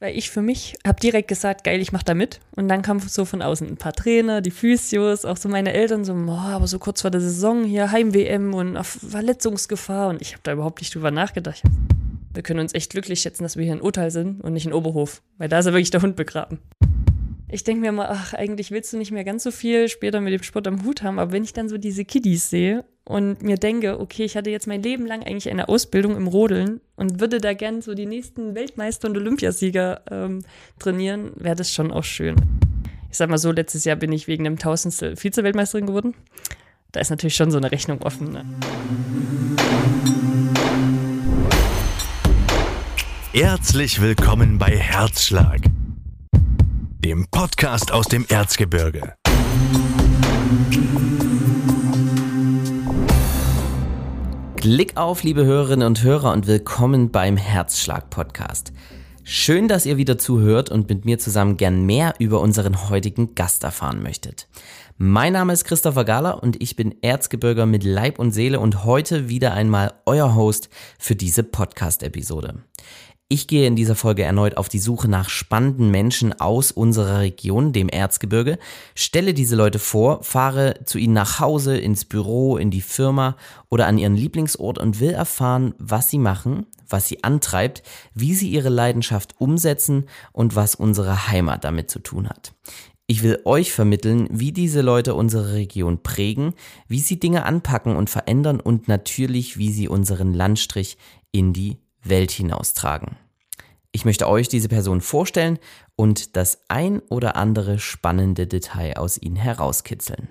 Weil ich für mich habe direkt gesagt, geil, ich mache da mit. Und dann kam so von außen ein paar Trainer, die Physios, auch so meine Eltern so, boah, aber so kurz vor der Saison hier Heim-WM und auf Verletzungsgefahr. Und ich habe da überhaupt nicht drüber nachgedacht. Wir können uns echt glücklich schätzen, dass wir hier in Urteil sind und nicht in Oberhof. Weil da ist ja wirklich der Hund begraben. Ich denke mir mal, ach, eigentlich willst du nicht mehr ganz so viel später mit dem Sport am Hut haben. Aber wenn ich dann so diese Kiddies sehe und mir denke, okay, ich hatte jetzt mein Leben lang eigentlich eine Ausbildung im Rodeln und würde da gern so die nächsten Weltmeister und Olympiasieger ähm, trainieren, wäre das schon auch schön. Ich sag mal so, letztes Jahr bin ich wegen dem Tausendstel Vize-Weltmeisterin geworden. Da ist natürlich schon so eine Rechnung offen. Ne? Herzlich willkommen bei Herzschlag, dem Podcast aus dem Erzgebirge. Klick auf, liebe Hörerinnen und Hörer, und willkommen beim Herzschlag-Podcast. Schön, dass ihr wieder zuhört und mit mir zusammen gern mehr über unseren heutigen Gast erfahren möchtet. Mein Name ist Christopher Gahler und ich bin Erzgebirger mit Leib und Seele und heute wieder einmal euer Host für diese Podcast-Episode. Ich gehe in dieser Folge erneut auf die Suche nach spannenden Menschen aus unserer Region, dem Erzgebirge, stelle diese Leute vor, fahre zu ihnen nach Hause, ins Büro, in die Firma oder an ihren Lieblingsort und will erfahren, was sie machen, was sie antreibt, wie sie ihre Leidenschaft umsetzen und was unsere Heimat damit zu tun hat. Ich will euch vermitteln, wie diese Leute unsere Region prägen, wie sie Dinge anpacken und verändern und natürlich, wie sie unseren Landstrich in die Welt hinaustragen. Ich möchte euch diese Person vorstellen und das ein oder andere spannende Detail aus ihnen herauskitzeln.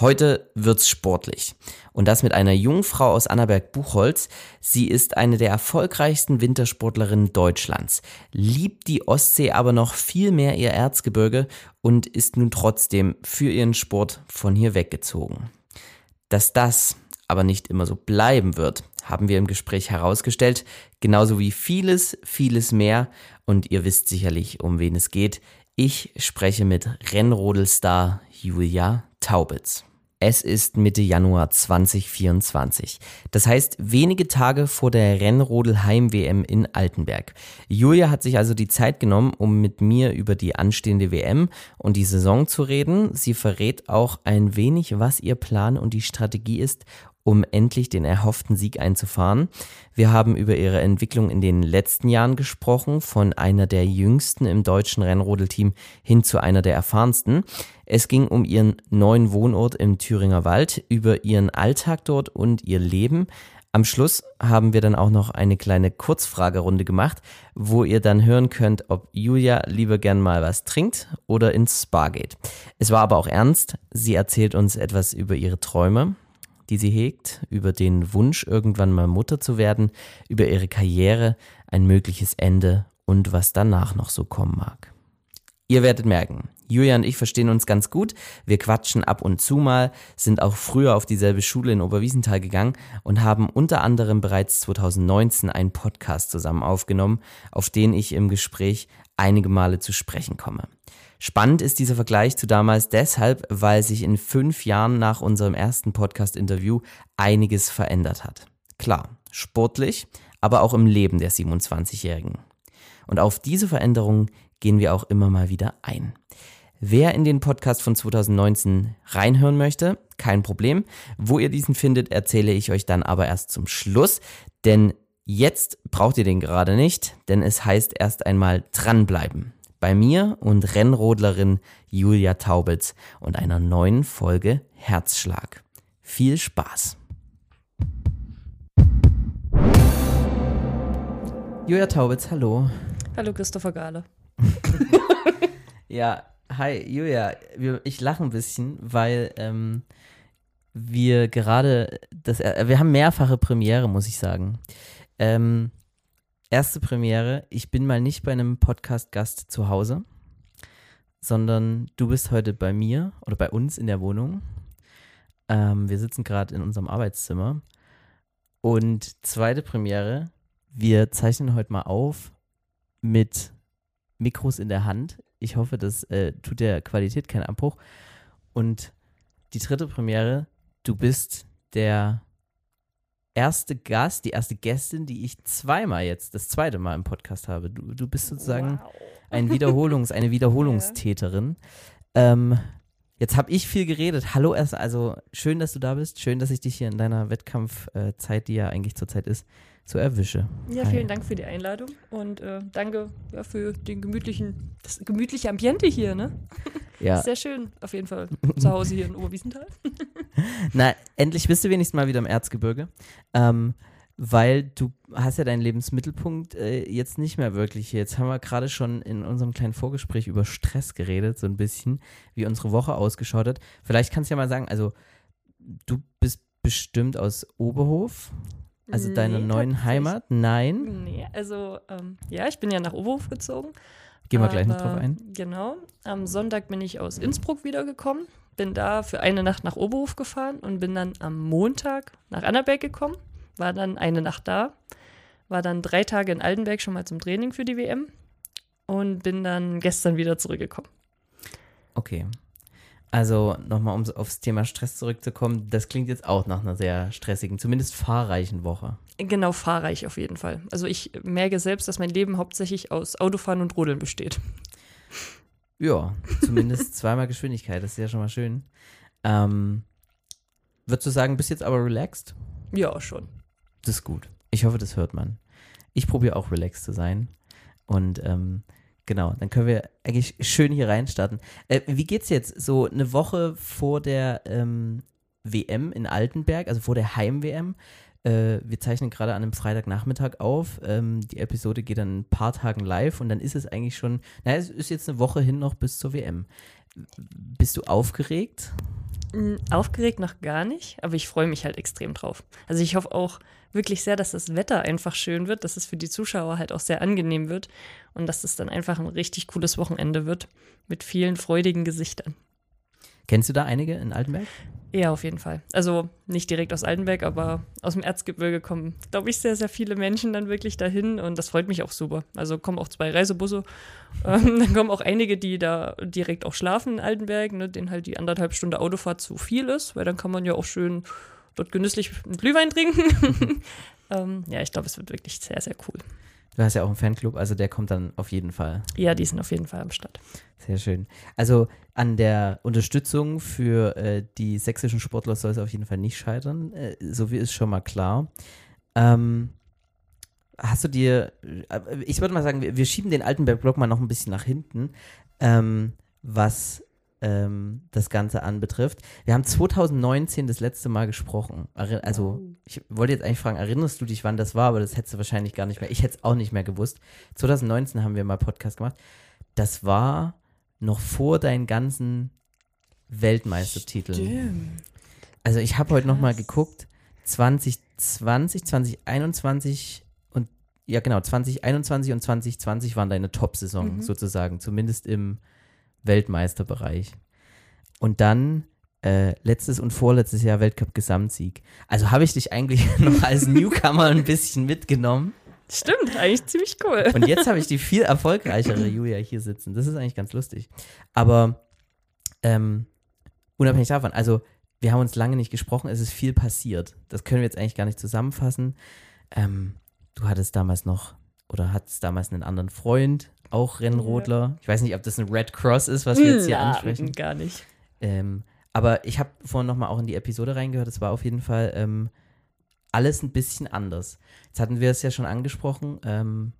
Heute wird's sportlich. Und das mit einer Jungfrau aus Annaberg-Buchholz. Sie ist eine der erfolgreichsten Wintersportlerinnen Deutschlands, liebt die Ostsee aber noch viel mehr ihr Erzgebirge und ist nun trotzdem für ihren Sport von hier weggezogen. Dass das aber nicht immer so bleiben wird, haben wir im Gespräch herausgestellt, genauso wie vieles, vieles mehr. Und ihr wisst sicherlich, um wen es geht. Ich spreche mit Rennrodelstar Julia Taubitz. Es ist Mitte Januar 2024. Das heißt wenige Tage vor der Rennrodel Heim WM in Altenberg. Julia hat sich also die Zeit genommen, um mit mir über die anstehende WM und die Saison zu reden. Sie verrät auch ein wenig, was ihr Plan und die Strategie ist, um endlich den erhofften Sieg einzufahren. Wir haben über ihre Entwicklung in den letzten Jahren gesprochen, von einer der jüngsten im deutschen Rennrodelteam hin zu einer der erfahrensten. Es ging um ihren neuen Wohnort im Thüringer Wald, über ihren Alltag dort und ihr Leben. Am Schluss haben wir dann auch noch eine kleine Kurzfragerunde gemacht, wo ihr dann hören könnt, ob Julia lieber gern mal was trinkt oder ins Spa geht. Es war aber auch ernst. Sie erzählt uns etwas über ihre Träume, die sie hegt, über den Wunsch, irgendwann mal Mutter zu werden, über ihre Karriere, ein mögliches Ende und was danach noch so kommen mag. Ihr werdet merken, Julia und ich verstehen uns ganz gut. Wir quatschen ab und zu mal, sind auch früher auf dieselbe Schule in Oberwiesenthal gegangen und haben unter anderem bereits 2019 einen Podcast zusammen aufgenommen, auf den ich im Gespräch einige Male zu sprechen komme. Spannend ist dieser Vergleich zu damals deshalb, weil sich in fünf Jahren nach unserem ersten Podcast-Interview einiges verändert hat. Klar, sportlich, aber auch im Leben der 27-Jährigen. Und auf diese Veränderungen gehen wir auch immer mal wieder ein. Wer in den Podcast von 2019 reinhören möchte, kein Problem. Wo ihr diesen findet, erzähle ich euch dann aber erst zum Schluss, denn jetzt braucht ihr den gerade nicht, denn es heißt erst einmal dranbleiben bei mir und Rennrodlerin Julia Taubitz und einer neuen Folge Herzschlag. Viel Spaß! Julia Taubitz, hallo. Hallo Christopher Gahle. ja, hi Julia. Ich lache ein bisschen, weil ähm, wir gerade das, äh, wir haben mehrfache Premiere, muss ich sagen. Ähm, erste Premiere. Ich bin mal nicht bei einem Podcast-Gast zu Hause, sondern du bist heute bei mir oder bei uns in der Wohnung. Ähm, wir sitzen gerade in unserem Arbeitszimmer. Und zweite Premiere, wir zeichnen heute mal auf mit Mikros in der Hand. Ich hoffe, das äh, tut der Qualität keinen Abbruch. Und die dritte Premiere, du bist der erste Gast, die erste Gästin, die ich zweimal jetzt, das zweite Mal im Podcast habe. Du, du bist sozusagen Wow. ein Wiederholungs, eine Wiederholungstäterin. Ähm, jetzt habe ich viel geredet. Hallo erst, also schön, dass du da bist. Schön, dass ich dich hier in deiner Wettkampfzeit, die ja eigentlich zurzeit ist, so erwische. Ja, Hi. vielen Dank für die Einladung und äh, danke ja, für den gemütlichen, das gemütliche Ambiente hier, ne? Ja, Sehr schön, auf jeden Fall. Zu Hause hier in Oberwiesenthal. na, endlich bist du wenigstens mal wieder im Erzgebirge. Ähm, weil du hast ja deinen Lebensmittelpunkt äh, jetzt nicht mehr wirklich hier. Jetzt haben wir gerade schon in unserem kleinen Vorgespräch über Stress geredet, so ein bisschen, wie unsere Woche ausgeschaut hat. Vielleicht kannst du ja mal sagen, also du bist bestimmt aus Oberhof, also deiner Nee, neuen tatsächlich- Heimat? Nein? Nee, also ähm, ja, ich bin ja nach Oberhof gezogen. Gehen wir gleich noch drauf ein. Genau. Am Sonntag bin ich aus Innsbruck wiedergekommen, bin da für eine Nacht nach Oberhof gefahren und bin dann am Montag nach Annaberg gekommen, war dann eine Nacht da, war dann drei Tage in Altenberg schon mal zum Training für die WM und bin dann gestern wieder zurückgekommen. Okay. Also nochmal, um aufs Thema Stress zurückzukommen, das klingt jetzt auch nach einer sehr stressigen, zumindest fahrreichen Woche. Genau, fahrreich auf jeden Fall. Also ich merke selbst, dass mein Leben hauptsächlich aus Autofahren und Rodeln besteht. Ja, zumindest zweimal Geschwindigkeit, das ist ja schon mal schön. Ähm, würdest du sagen, bist jetzt aber relaxed? Ja, schon. Das ist gut. Ich hoffe, das hört man. Ich probiere auch relaxed zu sein. Und ähm, genau, dann können wir eigentlich schön hier reinstarten. Äh, wie geht's jetzt? So eine Woche vor der ähm, WM in Altenberg, also vor der Heim-WM. Äh, wir zeichnen gerade an einem Freitagnachmittag auf. Ähm, die Episode geht dann in ein paar Tagen live und dann ist es eigentlich schon, naja, es ist jetzt eine Woche hin noch bis zur WM. Bist du aufgeregt? Mm, Aufgeregt noch gar nicht, aber ich freue mich halt extrem drauf. Also ich hoffe auch wirklich sehr, dass das Wetter einfach schön wird, dass es für die Zuschauer halt auch sehr angenehm wird und dass es dann einfach ein richtig cooles Wochenende wird mit vielen freudigen Gesichtern. Kennst du da einige in Altenberg? Ja, auf jeden Fall. Also nicht direkt aus Altenberg, aber aus dem Erzgebirge kommen, glaube ich, sehr, sehr viele Menschen dann wirklich dahin und das freut mich auch super. Also kommen auch zwei Reisebusse, ähm, dann kommen auch einige, die da direkt auch schlafen in Altenberg, ne, denen halt die anderthalb Stunde Autofahrt zu viel ist, weil dann kann man ja auch schön dort genüsslich einen Glühwein trinken. ähm, ja, ich glaube, es wird wirklich sehr, sehr cool. Du hast ja auch einen Fanclub, also der kommt dann auf jeden Fall. Ja, die sind auf jeden Fall am Start. Sehr schön. Also an der Unterstützung für äh, die sächsischen Sportler soll es auf jeden Fall nicht scheitern. Äh, so wie ist schon mal klar. Ähm, hast du dir, äh, ich würde mal sagen, wir, wir schieben den Altenberg-Block mal noch ein bisschen nach hinten, ähm, was ähm, das Ganze anbetrifft. Wir haben 2019 das letzte Mal gesprochen. Also, ich wollte jetzt eigentlich fragen, erinnerst du dich, wann das war, aber das hättest du wahrscheinlich gar nicht mehr. Ich hätte es auch nicht mehr gewusst. 2019 haben wir mal Podcast gemacht. Das war noch vor deinen ganzen Weltmeistertiteln. Also ich habe heute noch mal geguckt, 2020, 2021 und ja genau, 2021 und 2020 waren deine Top-Saison sozusagen, zumindest im Weltmeisterbereich. Und dann äh, letztes und vorletztes Jahr Weltcup-Gesamtsieg. Also habe ich dich eigentlich noch als Newcomer ein bisschen mitgenommen. Stimmt, eigentlich ziemlich cool. Und jetzt habe ich die viel erfolgreichere Julia hier sitzen. Das ist eigentlich ganz lustig. Aber ähm, unabhängig davon, also wir haben uns lange nicht gesprochen, es ist viel passiert. Das können wir jetzt eigentlich gar nicht zusammenfassen. Ähm, du hattest damals noch oder hattest damals einen anderen Freund, auch Rennrodler. Ich weiß nicht, ob das ein Red Cross ist, was wir jetzt hier Na, ansprechen. Gar nicht. Ähm, aber ich habe vorhin nochmal auch in die Episode reingehört. Es war auf jeden Fall ähm, alles ein bisschen anders. Jetzt hatten wir es ja schon angesprochen. Ähm,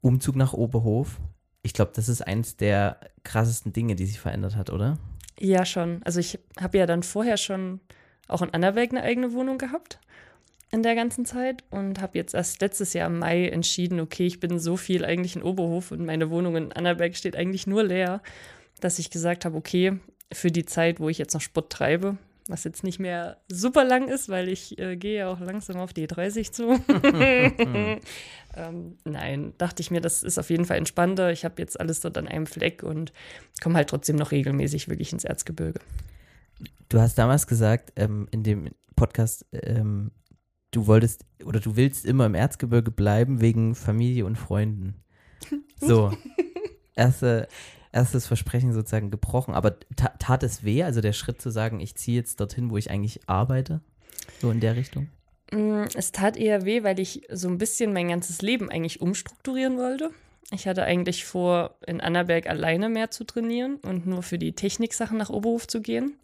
Umzug nach Oberhof. Ich glaube, das ist eins der krassesten Dinge, die sich verändert hat, oder? Ja, schon. Also ich habe ja dann vorher schon auch in Annaberg eine eigene Wohnung gehabt in der ganzen Zeit und habe jetzt erst letztes Jahr im Mai entschieden, okay, ich bin so viel eigentlich in Oberhof und meine Wohnung in Annaberg steht eigentlich nur leer, dass ich gesagt habe, okay, für die Zeit, wo ich jetzt noch Sport treibe, was jetzt nicht mehr super lang ist, weil ich äh, gehe ja auch langsam auf die 30 zu. ähm, nein, dachte ich mir, das ist auf jeden Fall entspannter. Ich habe jetzt alles dort an einem Fleck und komme halt trotzdem noch regelmäßig wirklich ins Erzgebirge. Du hast damals gesagt, ähm, in dem Podcast, ähm, du wolltest oder du willst immer im Erzgebirge bleiben wegen Familie und Freunden. So. Erste, erstes Versprechen sozusagen gebrochen. Aber ta tat es weh, also der Schritt zu sagen, ich ziehe jetzt dorthin, wo ich eigentlich arbeite? So in der Richtung? Mm, Es tat eher weh, weil ich so ein bisschen mein ganzes Leben eigentlich umstrukturieren wollte. Ich hatte eigentlich vor, in Annaberg alleine mehr zu trainieren und nur für die Techniksachen nach Oberhof zu gehen.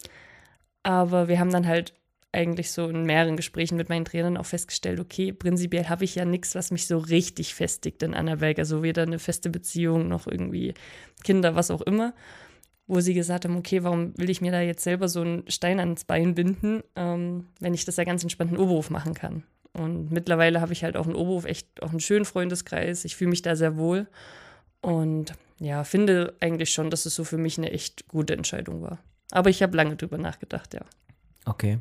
Aber wir haben dann halt eigentlich so in mehreren Gesprächen mit meinen Trainern auch festgestellt, okay, prinzipiell habe ich ja nichts, was mich so richtig festigt in Annaberg. Also weder eine feste Beziehung noch irgendwie Kinder, was auch immer. Wo sie gesagt haben, okay, warum will ich mir da jetzt selber so einen Stein ans Bein binden, ähm, wenn ich das ja ganz entspannt in Oberhof machen kann. Und mittlerweile habe ich halt auch in Oberhof echt auch einen schönen Freundeskreis. Ich fühle mich da sehr wohl. Und ja, finde eigentlich schon, dass es so für mich eine echt gute Entscheidung war. Aber ich habe lange drüber nachgedacht, ja. Okay.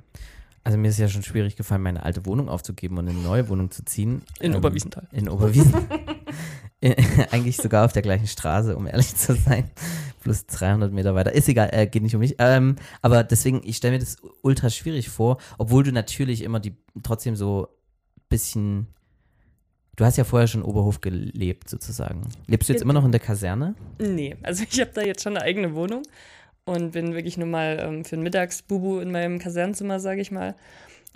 Also mir ist ja schon schwierig gefallen, meine alte Wohnung aufzugeben und in eine neue Wohnung zu ziehen. In Oberwiesenthal. In Oberwiesen. Eigentlich sogar auf der gleichen Straße, um ehrlich zu sein. Plus 300 Meter weiter. Ist egal, äh, geht nicht um mich. Ähm, aber deswegen, ich stelle mir das ultra schwierig vor, obwohl du natürlich immer die trotzdem so bisschen. Du hast ja vorher schon Oberhof gelebt, sozusagen. Lebst du jetzt immer noch in der Kaserne? Nee, also ich habe da jetzt schon eine eigene Wohnung und bin wirklich nur mal ähm, für ein Mittagsbubu in meinem Kasernenzimmer, sage ich mal.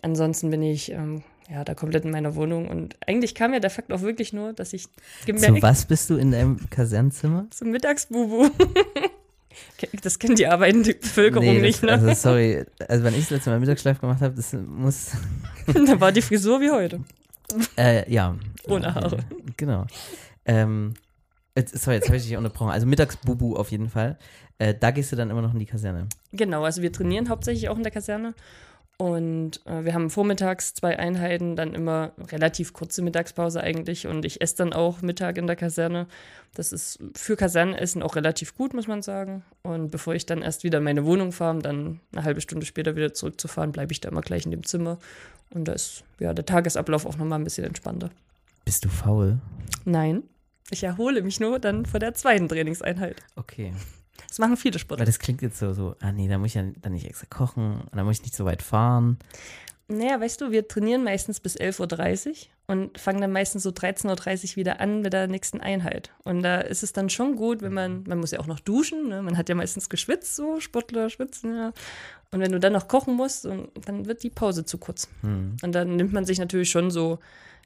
Ansonsten bin ich ähm, ja da komplett in meiner Wohnung und eigentlich kam ja der Fakt auch wirklich nur, dass ich Zu gemerkt was bist du in deinem Kasernenzimmer? zum Mittagsbubu. das kennt die arbeitende Bevölkerung Nee, nicht, ne? also sorry, also wenn ich das letzte Mal Mittagsschlaf gemacht habe, das muss, da war die Frisur wie heute. äh, ja. Ohne Haare. Genau. Ähm, jetzt, sorry, jetzt habe ich dich unterbrochen. Also Mittagsbubu auf jeden Fall. Äh, da gehst du dann immer noch in die Kaserne. Genau, also wir trainieren hauptsächlich auch in der Kaserne. Und äh, wir haben vormittags zwei Einheiten, dann immer relativ kurze Mittagspause eigentlich. Und ich esse dann auch Mittag in der Kaserne. Das ist für Kasernenessen auch relativ gut, muss man sagen. Und bevor ich dann erst wieder in meine Wohnung fahre, um dann eine halbe Stunde später wieder zurückzufahren, bleibe ich da immer gleich in dem Zimmer. Und da ist ja der Tagesablauf auch nochmal ein bisschen entspannter. Bist du faul? Nein, ich erhole mich nur dann vor der zweiten Trainingseinheit. Okay. Das machen viele Weil Sportler. das klingt jetzt so, so, ah nee, da muss ich ja dann nicht extra kochen da muss ich nicht so weit fahren. Naja, weißt du, wir trainieren meistens bis 11.30 Uhr und fangen dann meistens so 13.30 Uhr wieder an mit der nächsten Einheit. Und da ist es dann schon gut, wenn man, man muss ja auch noch duschen, ne? man hat ja meistens geschwitzt, so Sportler schwitzen, ja. Und wenn du dann noch kochen musst, und dann wird die Pause zu kurz. Hm. Und dann nimmt man sich natürlich schon so,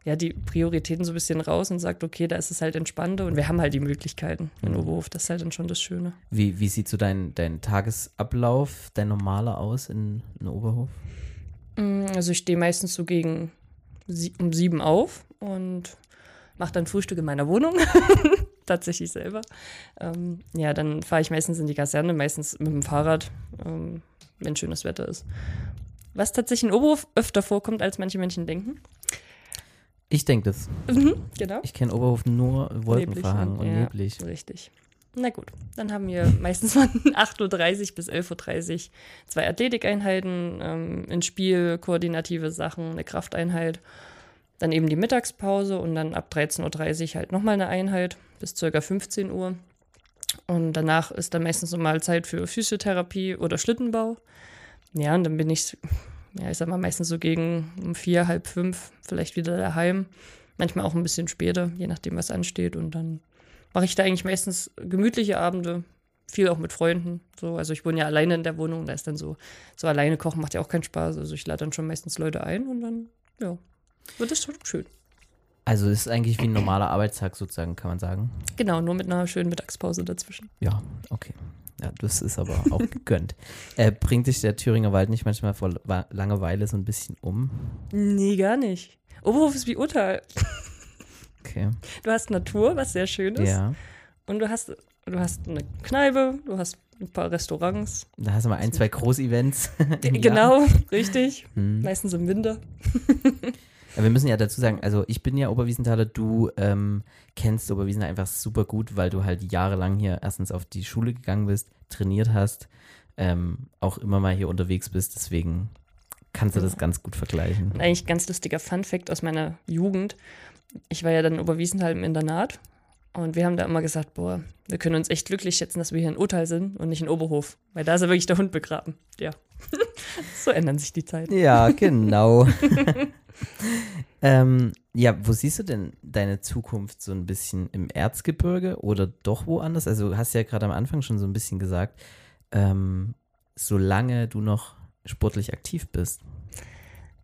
ja, die Prioritäten so ein bisschen raus und sagt, okay, da ist es halt entspannter und wir haben halt die Möglichkeiten in Oberhof. Das ist halt dann schon das Schöne. Wie, wie sieht so dein, dein Tagesablauf, dein normaler aus in, in Oberhof? Mm, Also ich stehe meistens so gegen sie um sieben auf und mache dann Frühstück in meiner Wohnung. Tatsächlich selber. Ähm, ja, dann fahre ich meistens in die Kaserne, meistens mit dem Fahrrad, ähm, wenn schönes Wetter ist. Was tatsächlich in Oberhof öfter vorkommt, als manche Menschen denken. Ich denke das. Mhm, genau. Ich kenne Oberhof nur wolkenverhangen und ja, neblig. Richtig. Na gut, dann haben wir meistens von 8.30 Uhr bis 11.30 Uhr zwei Athletikeinheiten, ähm, ein Spiel, koordinative Sachen, eine Krafteinheit, dann eben die Mittagspause und dann ab 13.30 Uhr halt nochmal eine Einheit bis ca. 15 Uhr. Und danach ist dann meistens nochmal Zeit für Physiotherapie oder Schlittenbau. Ja, und dann bin ich, ja, ich sag mal, meistens so gegen um vier, halb fünf vielleicht wieder daheim. Manchmal auch ein bisschen später, je nachdem, was ansteht. Und dann mache ich da eigentlich meistens gemütliche Abende, viel auch mit Freunden. So, also ich wohne ja alleine in der Wohnung, da ist dann so, so alleine kochen macht ja auch keinen Spaß. Also ich lade dann schon meistens Leute ein und dann, ja, wird es schon schön. Also es ist eigentlich wie ein normaler Arbeitstag sozusagen, kann man sagen. Genau, nur mit einer schönen Mittagspause dazwischen. Ja, okay. Ja, das ist aber auch gegönnt. Äh, bringt dich der Thüringer Wald nicht manchmal vor Langeweile so ein bisschen um? Nee, gar nicht. Oberhof ist wie Urteil. Okay. Du hast Natur, was sehr schön ist. Ja. Und du hast, du hast eine Kneipe, du hast ein paar Restaurants. Da hast du mal ein, zwei Großevents. Genau, richtig. Hm. Meistens im Winter. Ja, wir müssen ja dazu sagen, also ich bin ja Oberwiesenthaler, du ähm, kennst Oberwiesenthal einfach super gut, weil du halt jahrelang hier erstens auf die Schule gegangen bist, trainiert hast, ähm, auch immer mal hier unterwegs bist, deswegen kannst du das ganz gut vergleichen. Eigentlich ganz lustiger Fun-Fact aus meiner Jugend. Ich war ja dann in Oberwiesenthal im Internat und wir haben da immer gesagt, boah, wir können uns echt glücklich schätzen, dass wir hier in Urteil sind und nicht in Oberhof, weil da ist ja wirklich der Hund begraben. Ja. so ändern sich die Zeiten. Ja, genau. ähm, ja, wo siehst du denn deine Zukunft so ein bisschen im Erzgebirge oder doch woanders? Also du hast ja gerade am Anfang schon so ein bisschen gesagt, ähm, solange du noch sportlich aktiv bist.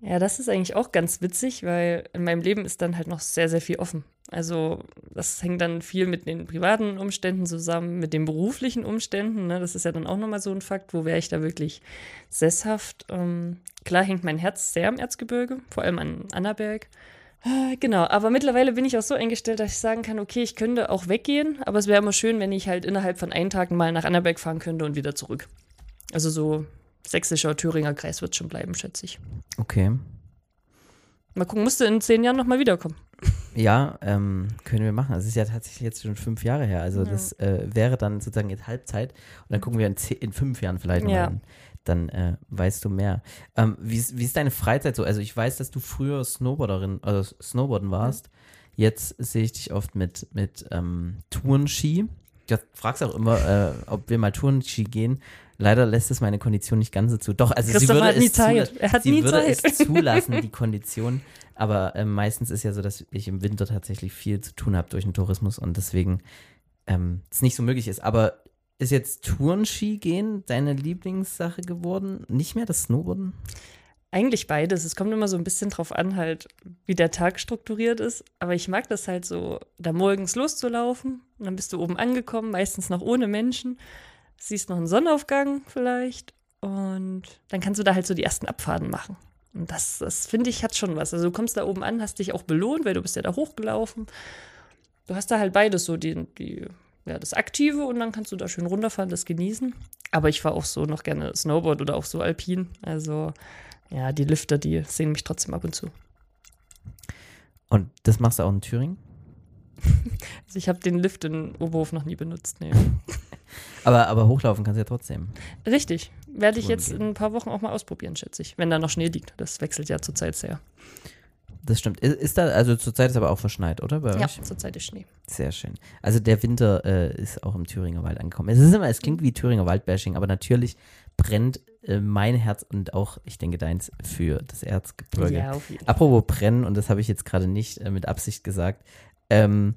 Ja, das ist eigentlich auch ganz witzig, weil in meinem Leben ist dann halt noch sehr, sehr viel offen. Also das hängt dann viel mit den privaten Umständen zusammen, mit den beruflichen Umständen. Ne? Das ist ja dann auch nochmal so ein Fakt, wo wäre ich da wirklich sesshaft. Ähm, klar hängt mein Herz sehr am Erzgebirge, vor allem an Annaberg. Äh, genau, aber mittlerweile bin ich auch so eingestellt, dass ich sagen kann, okay, ich könnte auch weggehen, aber es wäre immer schön, wenn ich halt innerhalb von einem Tag mal nach Annaberg fahren könnte und wieder zurück. Also so sächsischer Thüringer Kreis wird schon bleiben, schätze ich. Okay. Mal gucken, musst du in zehn Jahren nochmal wiederkommen. Ja, ähm, können wir machen. Es ist ja tatsächlich jetzt schon fünf Jahre her. Also Ja. das äh, wäre dann sozusagen jetzt Halbzeit. Und dann gucken wir in, zeh- in fünf Jahren vielleicht Ja. mal. Dann äh, weißt du mehr. Ähm, wie, ist, wie ist deine Freizeit so? Also ich weiß, dass du früher Snowboarderin, also Snowboarden warst. Jetzt sehe ich dich oft mit, mit ähm, Tourenski. Ich fragst auch immer, äh, ob wir mal Tourenski gehen. Leider lässt es meine Kondition nicht ganz so zu. Doch, also sie Christopher würde es Zeit. zula- sie nie würde es zulassen, die Kondition. Aber ähm, meistens ist ja so, dass ich im Winter tatsächlich viel zu tun habe durch den Tourismus und deswegen ähm, es nicht so möglich ist. Aber ist jetzt Tourenski gehen deine Lieblingssache geworden? Nicht mehr das Snowboarden? Eigentlich beides. Es kommt immer so ein bisschen drauf an, halt, wie der Tag strukturiert ist. Aber ich mag das halt so, da morgens loszulaufen. Und dann bist du oben angekommen, meistens noch ohne Menschen. Siehst noch einen Sonnenaufgang vielleicht. Und dann kannst du da halt so die ersten Abfahrten machen. Und das, das finde ich, hat schon was. Also du kommst da oben an, hast dich auch belohnt, weil du bist ja da hochgelaufen. Du hast da halt beides, so die, die, ja, das Aktive und dann kannst du da schön runterfahren, das genießen. Aber ich fahre auch so noch gerne Snowboard oder auch so Alpin. Also ja, die Lifter, die sehen mich trotzdem ab und zu. Und das machst du auch in Thüringen? Also ich habe den Lift in Oberhof noch nie benutzt. Nee. Aber, aber hochlaufen kannst du ja trotzdem. Richtig. Werde ich jetzt in ein paar Wochen auch mal ausprobieren, schätze ich. Wenn da noch Schnee liegt. Das wechselt ja zurzeit sehr. Das stimmt. Ist, ist da, also zurzeit ist aber auch verschneit, oder? Bei Ja, euch? zurzeit ist Schnee. Sehr schön. Also der Winter äh, ist auch im Thüringer Wald angekommen. Es ist immer, es klingt wie Thüringer Waldbashing, aber natürlich brennt mein Herz und auch, ich denke, deins für das Erzgebirge. Ja, jeden Fall. Apropos brennen, und das habe ich jetzt gerade nicht äh, mit Absicht gesagt, ähm,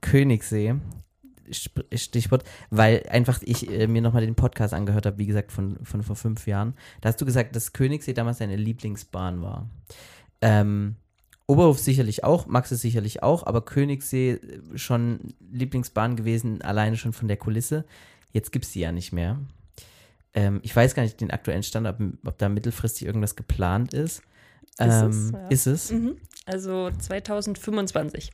Königssee, Stichwort, weil einfach ich äh, mir nochmal den Podcast angehört habe, wie gesagt, von, von vor fünf Jahren. Da hast du gesagt, dass Königssee damals deine Lieblingsbahn war. Ähm, Oberhof sicherlich auch, Max ist sicherlich auch, aber Königssee äh, schon Lieblingsbahn gewesen, alleine schon von der Kulisse. Jetzt gibt es die ja nicht mehr. Ähm, ich weiß gar nicht den aktuellen Stand, ob, ob da mittelfristig irgendwas geplant ist. Ist es, Ähm, ja. ist es? Mhm. Also 2025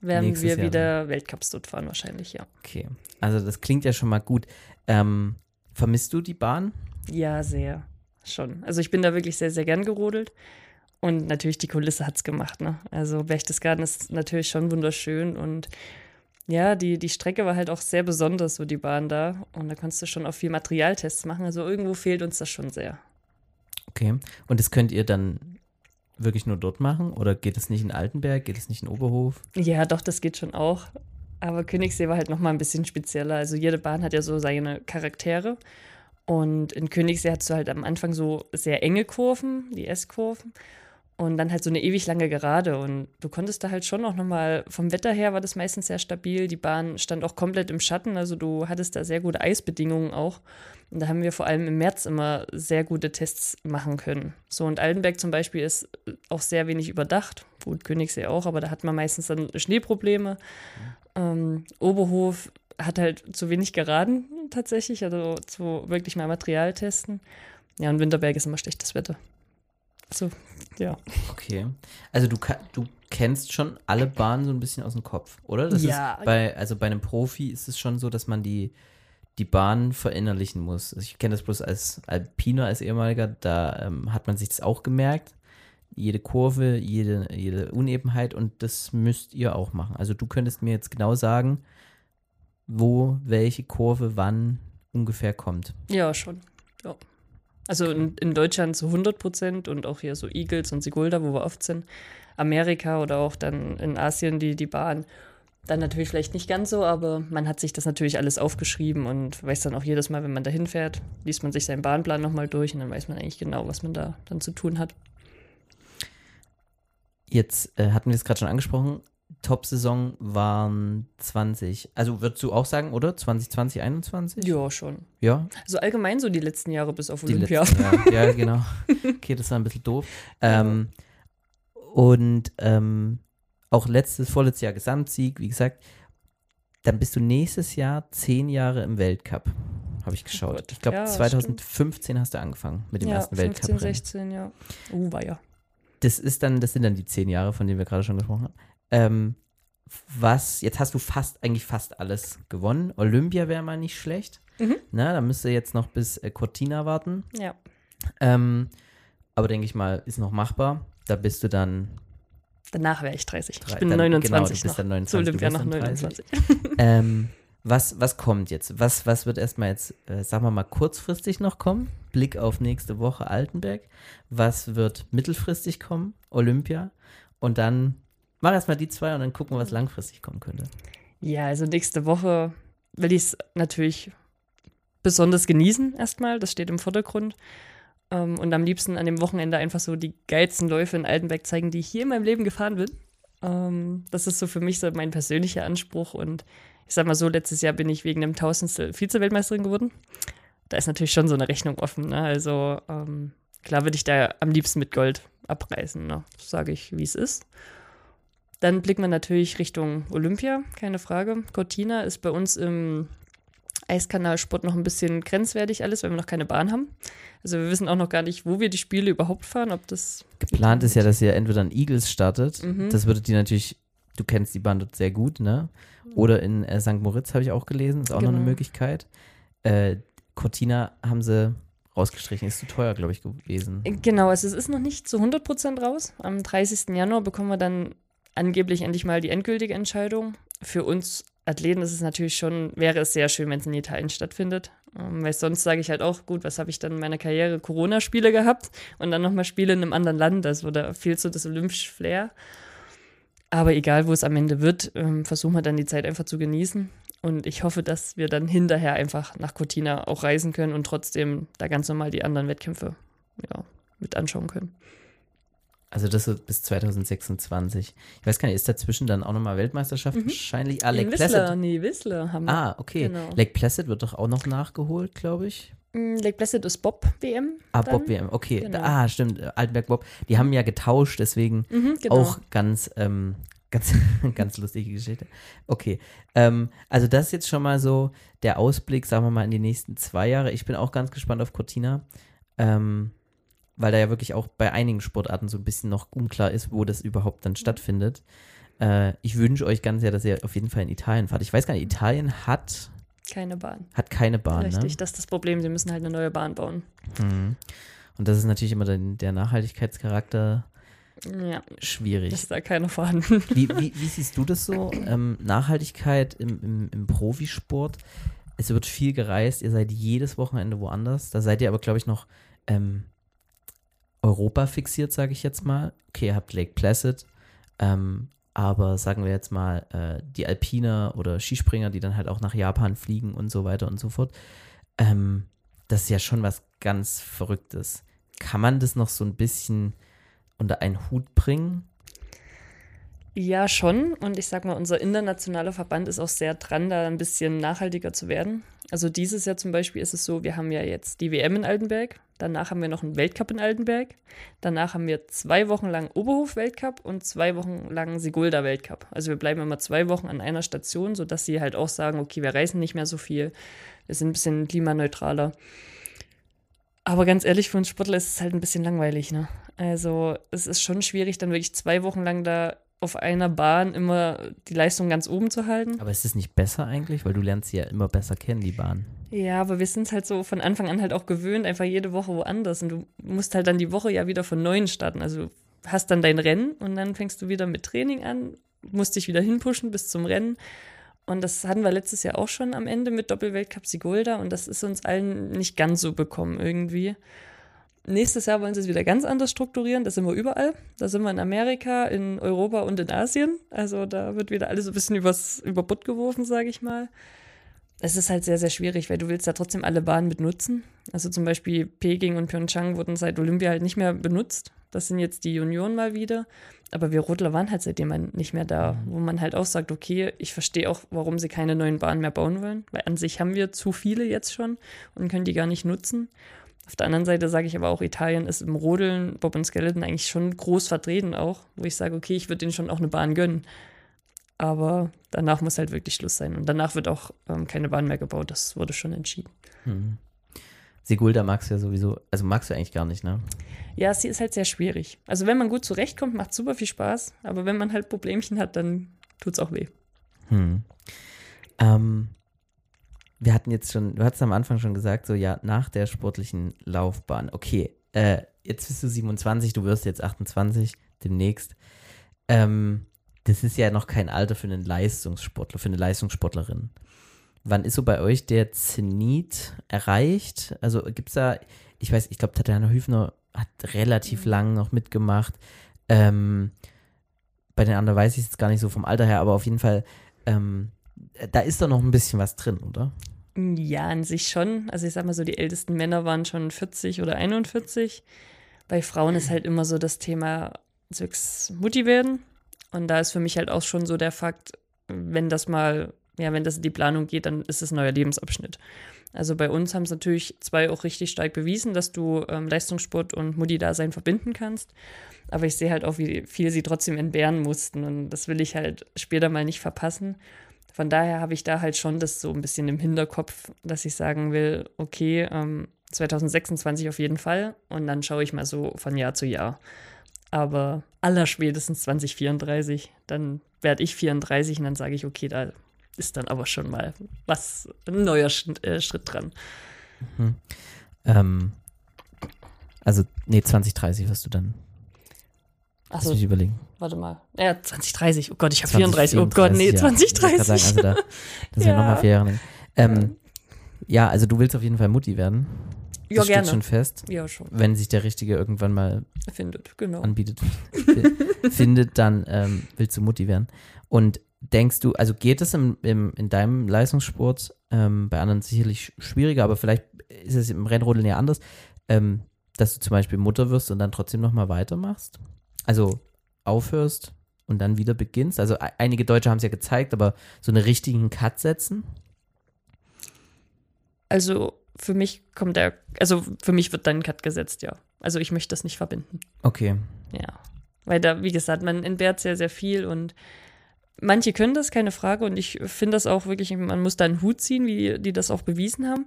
werden Nächstes wir Jahr wieder Weltcups dort fahren, wahrscheinlich, ja. Okay. Also das klingt ja schon mal gut. Ähm, vermisst du die Bahn? Ja, sehr. Schon. Also ich bin da wirklich sehr, sehr gern gerodelt. Und natürlich die Kulisse hat's gemacht, ne? Also Berchtesgaden ist natürlich schon wunderschön und ja, die, die Strecke war halt auch sehr besonders, so die Bahn da. Und da konntest du schon auch viel Materialtests machen. Also irgendwo fehlt uns das schon sehr. Okay. Und das könnt ihr dann wirklich nur dort machen? Oder geht es nicht in Altenberg? Geht es nicht in Oberhof? Ja, doch, das geht schon auch. Aber Königssee war halt noch mal ein bisschen spezieller. Also jede Bahn hat ja so seine Charaktere. Und in Königssee hattest du halt am Anfang so sehr enge Kurven, die S-Kurven. Und dann halt so eine ewig lange Gerade. Und du konntest da halt schon auch nochmal, vom Wetter her war das meistens sehr stabil. Die Bahn stand auch komplett im Schatten. Also du hattest da sehr gute Eisbedingungen auch. Und da haben wir vor allem im März immer sehr gute Tests machen können. So, und Altenberg zum Beispiel ist auch sehr wenig überdacht. Gut, Königssee auch, aber da hat man meistens dann Schneeprobleme. Ähm, Oberhof hat halt zu wenig geraden tatsächlich, also zu wirklich mal Material testen. Ja, und Winterberg ist immer schlechtes Wetter. So, ja. Okay. Also du, du kennst schon alle Bahnen so ein bisschen aus dem Kopf, oder? Das Ja. Ist bei, also bei einem Profi ist es schon so, dass man die, die Bahn verinnerlichen muss. Also ich kenne das bloß als Alpiner, als ehemaliger, da ähm, hat man sich das auch gemerkt. Jede Kurve, jede, jede Unebenheit und das müsst ihr auch machen. Also du könntest mir jetzt genau sagen, wo welche Kurve wann ungefähr kommt. Ja, schon. Also in, in Deutschland zu 100 Prozent und auch hier so Eagles und Sigulda, wo wir oft sind. Amerika oder auch dann in Asien die, die Bahn. Dann natürlich vielleicht nicht ganz so, aber man hat sich das natürlich alles aufgeschrieben und weiß dann auch jedes Mal, wenn man da hinfährt, liest man sich seinen Bahnplan nochmal durch und dann weiß man eigentlich genau, was man da dann zu tun hat. Jetzt äh, hatten wir es gerade schon angesprochen. Top-Saison waren 20, also würdest du auch sagen, oder? 2020, 21? Ja, schon. Ja, Also allgemein so die letzten Jahre bis auf die Olympia. letzten Jahre. Ja, genau. Okay, das war ein bisschen doof. Ähm, und ähm, auch letztes, vorletztes Jahr Gesamtsieg, wie gesagt. Dann bist du nächstes Jahr zehn Jahre im Weltcup. Habe ich geschaut. Gott. ich glaube, Ja, 2015 hast du angefangen mit dem ja, ersten 15, Weltcup. 16, ja. Uh, war ja. Das ist dann, das sind dann die zehn Jahre, von denen wir gerade schon gesprochen haben. Ähm, was, jetzt hast du fast, eigentlich fast alles gewonnen. Olympia wäre mal nicht schlecht. Mhm. Na, da müsst ihr jetzt noch bis äh, Cortina warten. Ja. Ähm, aber denke ich mal, ist noch machbar. Da bist du dann, Danach wäre ich 30. Drei- ich bin dann- 29 genau, du bist noch. dann 29, Zu Olympia noch wirst dann 29. ähm, was, was kommt jetzt? Was, was wird erstmal jetzt, äh, sagen wir mal, kurzfristig noch kommen? Blick auf nächste Woche Altenberg. Was wird mittelfristig kommen? Olympia. Und dann mach erstmal die zwei und dann gucken was langfristig kommen könnte. Ja, also nächste Woche will ich es natürlich besonders genießen erstmal. Das steht im Vordergrund. Ähm, und am liebsten an dem Wochenende einfach so die geilsten Läufe in Altenberg zeigen, die ich hier in meinem Leben gefahren bin. Ähm, das ist so für mich so mein persönlicher Anspruch. Und ich sag mal so, letztes Jahr bin ich wegen dem Tausendstel Vize-Weltmeisterin geworden. Da ist natürlich schon so eine Rechnung offen. Ne? Also ähm, klar würde ich da am liebsten mit Gold abreißen. Ne? Das sage ich, wie es ist. Dann blickt man natürlich Richtung Olympia, keine Frage. Cortina ist bei uns im Eiskanalsport noch ein bisschen grenzwertig alles, weil wir noch keine Bahn haben. Also wir wissen auch noch gar nicht, wo wir die Spiele überhaupt fahren, ob das Geplant ist ja, dass ihr entweder in Eagles startet. Mhm. Das würde die natürlich, du kennst die Bahn dort sehr gut, ne? Oder in äh, St. Moritz habe ich auch gelesen, ist auch noch eine Genau. Möglichkeit. Äh, Cortina haben sie rausgestrichen, ist zu teuer, glaube ich, gewesen. Genau, also es ist noch nicht zu 100% raus. Am 30. Januar bekommen wir dann angeblich endlich mal die endgültige Entscheidung. Für uns Athleten ist es natürlich schon, wäre es sehr schön, wenn es in Italien stattfindet. Ähm, weil sonst sage ich halt auch, gut, was habe ich dann in meiner Karriere? Corona-Spiele gehabt und dann nochmal Spiele in einem anderen Land. Also da fehlt so das olympische Flair. Aber egal, wo es am Ende wird, ähm, versuchen wir dann die Zeit einfach zu genießen. Und ich hoffe, dass wir dann hinterher einfach nach Cortina auch reisen können und trotzdem da ganz normal die anderen Wettkämpfe ja, mit anschauen können. Also das wird bis 2026. Ich weiß gar nicht, ist dazwischen dann auch nochmal Weltmeisterschaft? Wahrscheinlich. Ah, Lake Whistler, Placid. nee, Whistler haben wir. Ah, okay. Genau. Lake Placid wird doch auch noch nachgeholt, glaube ich. Mm, Lake Placid ist Bob-WM. Ah, dann. Bob WM, okay. Genau. Ah, stimmt, äh, Altenberg Bob. Die haben ja getauscht, deswegen Mhm, genau. auch ganz, ähm, ganz, ganz lustige Geschichte. Okay, ähm, also das ist jetzt schon mal so der Ausblick, sagen wir mal, in die nächsten zwei Jahre. Ich bin auch ganz gespannt auf Cortina, ähm, weil da ja wirklich auch bei einigen Sportarten so ein bisschen noch unklar ist, wo das überhaupt dann stattfindet. Äh, ich wünsche euch ganz sehr, dass ihr auf jeden Fall in Italien fahrt. Ich weiß gar nicht, Italien hat, Keine Bahn. hat keine Bahn, Richtig, ne? das ist das Problem. Sie müssen halt eine neue Bahn bauen. Mhm. Und das ist natürlich immer den, der Nachhaltigkeitscharakter Ja, schwierig. ist da keiner vorhanden. Wie, wie, wie siehst du das so? Ähm, Nachhaltigkeit im, im, im Profisport. Es wird viel gereist, ihr seid jedes Wochenende woanders. Da seid ihr aber, glaube ich, noch ähm, Europa fixiert, sage ich jetzt mal. Okay, ihr habt Lake Placid, ähm, aber sagen wir jetzt mal, äh, die Alpiner oder Skispringer, die dann halt auch nach Japan fliegen und so weiter und so fort. Ähm, das ist ja schon was ganz Verrücktes. Kann man das noch so ein bisschen unter einen Hut bringen? Ja, schon. Und ich sag mal, unser internationaler Verband ist auch sehr dran, da ein bisschen nachhaltiger zu werden. Also dieses Jahr zum Beispiel ist es so, wir haben ja jetzt die WM in Altenberg, danach haben wir noch einen Weltcup in Altenberg, danach haben wir zwei Wochen lang Oberhof-Weltcup und zwei Wochen lang Sigulda-Weltcup. Also wir bleiben immer zwei Wochen an einer Station, sodass sie halt auch sagen, okay, wir reisen nicht mehr so viel, wir sind ein bisschen klimaneutraler. Aber ganz ehrlich, für uns Sportler ist es halt ein bisschen langweilig, ne? Also es ist schon schwierig, dann wirklich zwei Wochen lang da auf einer Bahn immer die Leistung ganz oben zu halten. Aber ist es nicht besser eigentlich? Weil du lernst sie ja immer besser kennen, die Bahn. Ja, aber wir sind halt so von Anfang an halt auch gewöhnt, einfach jede Woche woanders. Und du musst halt dann die Woche ja wieder von neuem starten. Also du hast dann dein Rennen und dann fängst du wieder mit Training an, musst dich wieder hinpushen bis zum Rennen. Und das hatten wir letztes Jahr auch schon am Ende mit Doppelweltcup Sigulda und das ist uns allen nicht ganz so bekommen irgendwie. Nächstes Jahr wollen sie es wieder ganz anders strukturieren. Da sind wir überall. Da sind wir in Amerika, in Europa und in Asien. Also da wird wieder alles so ein bisschen übers, über Bord geworfen, sage ich mal. Es ist halt sehr, sehr schwierig, weil du willst ja trotzdem alle Bahnen mit nutzen. Also zum Beispiel Peking und Pyeongchang wurden seit Olympia halt nicht mehr benutzt. Das sind jetzt die Junioren mal wieder. Aber wir Rodler waren halt seitdem nicht mehr da, mhm. wo man halt auch sagt, okay, ich verstehe auch, warum sie keine neuen Bahnen mehr bauen wollen, weil an sich haben wir zu viele jetzt schon und können die gar nicht nutzen. Auf der anderen Seite sage ich aber auch, Italien ist im Rodeln, Bob und Skeleton eigentlich schon groß vertreten auch, wo ich sage, okay, ich würde denen schon auch eine Bahn gönnen. Aber danach muss halt wirklich Schluss sein. Und danach wird auch ähm, keine Bahn mehr gebaut. Das wurde schon entschieden. Mhm. Sigulda magst du ja sowieso, also magst du eigentlich gar nicht, ne? Ja, sie ist halt sehr schwierig. Also wenn man gut zurechtkommt, macht super viel Spaß. Aber wenn man halt Problemchen hat, dann tut es auch weh. Hm. Ähm, wir hatten jetzt schon, du hattest am Anfang schon gesagt, so ja, nach der sportlichen Laufbahn, okay, äh, jetzt bist du 27, du wirst jetzt 28 demnächst. Ähm, das ist ja noch kein Alter für einen Leistungssportler, für eine Leistungssportlerin. Wann ist so bei euch der Zenit erreicht? Also gibt es da, ich weiß, ich glaube, Tatjana Hüfner hat relativ mhm. lang noch mitgemacht. Ähm, bei den anderen weiß ich es jetzt gar nicht so vom Alter her, aber auf jeden Fall, ähm, da ist doch noch ein bisschen was drin, oder? Ja, an sich schon. Also ich sag mal so, die ältesten Männer waren schon 40 oder 41. Bei Frauen ist halt immer so das Thema zwecks Mutti werden. Und da ist für mich halt auch schon so der Fakt, wenn das mal, ja, wenn das in die Planung geht, dann ist es ein neuer Lebensabschnitt. Also bei uns haben es natürlich zwei auch richtig stark bewiesen, dass du ähm, Leistungssport und Mutti-Dasein verbinden kannst. Aber ich sehe halt auch, wie viel sie trotzdem entbehren mussten. Und das will ich halt später mal nicht verpassen. Von daher habe ich da halt schon das so ein bisschen im Hinterkopf, dass ich sagen will, okay, ähm, 2026 auf jeden Fall. Und dann schaue ich mal so von Jahr zu Jahr. Aber allerspätestens 2034, dann werde ich 34 und dann sage ich, okay, da ist dann aber schon mal was, ein neuer Schritt, äh, Schritt dran. Mhm. Ähm, also, nee, 2030 wirst du dann. Achso. Lass mich überlegen. Warte mal. Ja, 2030. Oh Gott, ich habe 34. Oh Gott, nee, 2030. Ja, sagen, also da, das ja. ja nochmal vier Jahre. Ähm, ja, also du willst auf jeden Fall Mutti werden. Das ja, steht gerne. schon fest. Ja, schon. Wenn sich der Richtige irgendwann mal findet, genau. anbietet, findet, dann ähm, willst du Mutti werden. Und denkst du, also geht es im, im, in deinem Leistungssport, ähm, bei anderen sicherlich schwieriger, aber vielleicht ist es im Rennrodeln ja anders, ähm, dass du zum Beispiel Mutter wirst und dann trotzdem nochmal weitermachst? Also aufhörst und dann wieder beginnst? Also einige Deutsche haben es ja gezeigt, aber so einen richtigen Cut setzen? Also für mich kommt der, also für mich wird dann ein Cut gesetzt, ja. Also ich möchte das nicht verbinden. Okay. Ja. Weil da, wie gesagt, man entbehrt sehr, sehr viel und manche können das, keine Frage. Und ich finde das auch wirklich, man muss da einen Hut ziehen, wie die das auch bewiesen haben.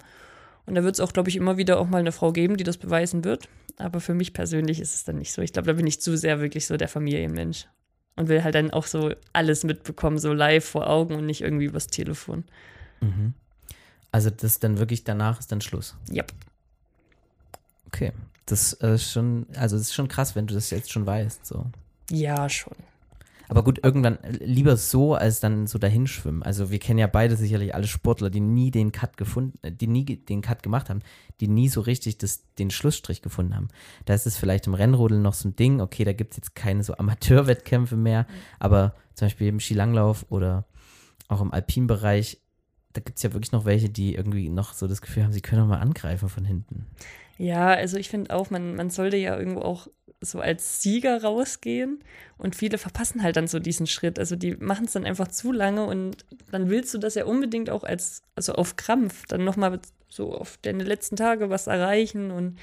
Und da wird es auch, glaube ich, immer wieder auch mal eine Frau geben, die das beweisen wird. Aber für mich persönlich ist es dann nicht so. Ich glaube, da bin ich zu sehr wirklich so der Familienmensch. Und will halt dann auch so alles mitbekommen, so live vor Augen und nicht irgendwie übers Telefon. Mhm. Also das dann wirklich danach ist dann Schluss. Ja. Yep. Okay. Das ist schon, also das ist schon krass, wenn du das jetzt schon weißt. So. Ja, schon. Aber gut, irgendwann lieber so, als dann so dahinschwimmen. Also wir kennen ja beide sicherlich alle Sportler, die nie den Cut gefunden, äh, die nie den Cut gemacht haben, die nie so richtig das, den Schlussstrich gefunden haben. Da ist es vielleicht im Rennrodeln noch so ein Ding, okay, da gibt es jetzt keine so Amateurwettkämpfe mehr, aber zum Beispiel im Skilanglauf oder auch im Alpinbereich, da gibt es ja wirklich noch welche, die irgendwie noch so das Gefühl haben, sie können auch mal angreifen von hinten. Ja, also ich finde auch, man, man sollte ja irgendwo auch so als Sieger rausgehen und viele verpassen halt dann so diesen Schritt. Also die machen es dann einfach zu lange und dann willst du das ja unbedingt auch als, also auf Krampf, dann nochmal so auf deine letzten Tage was erreichen und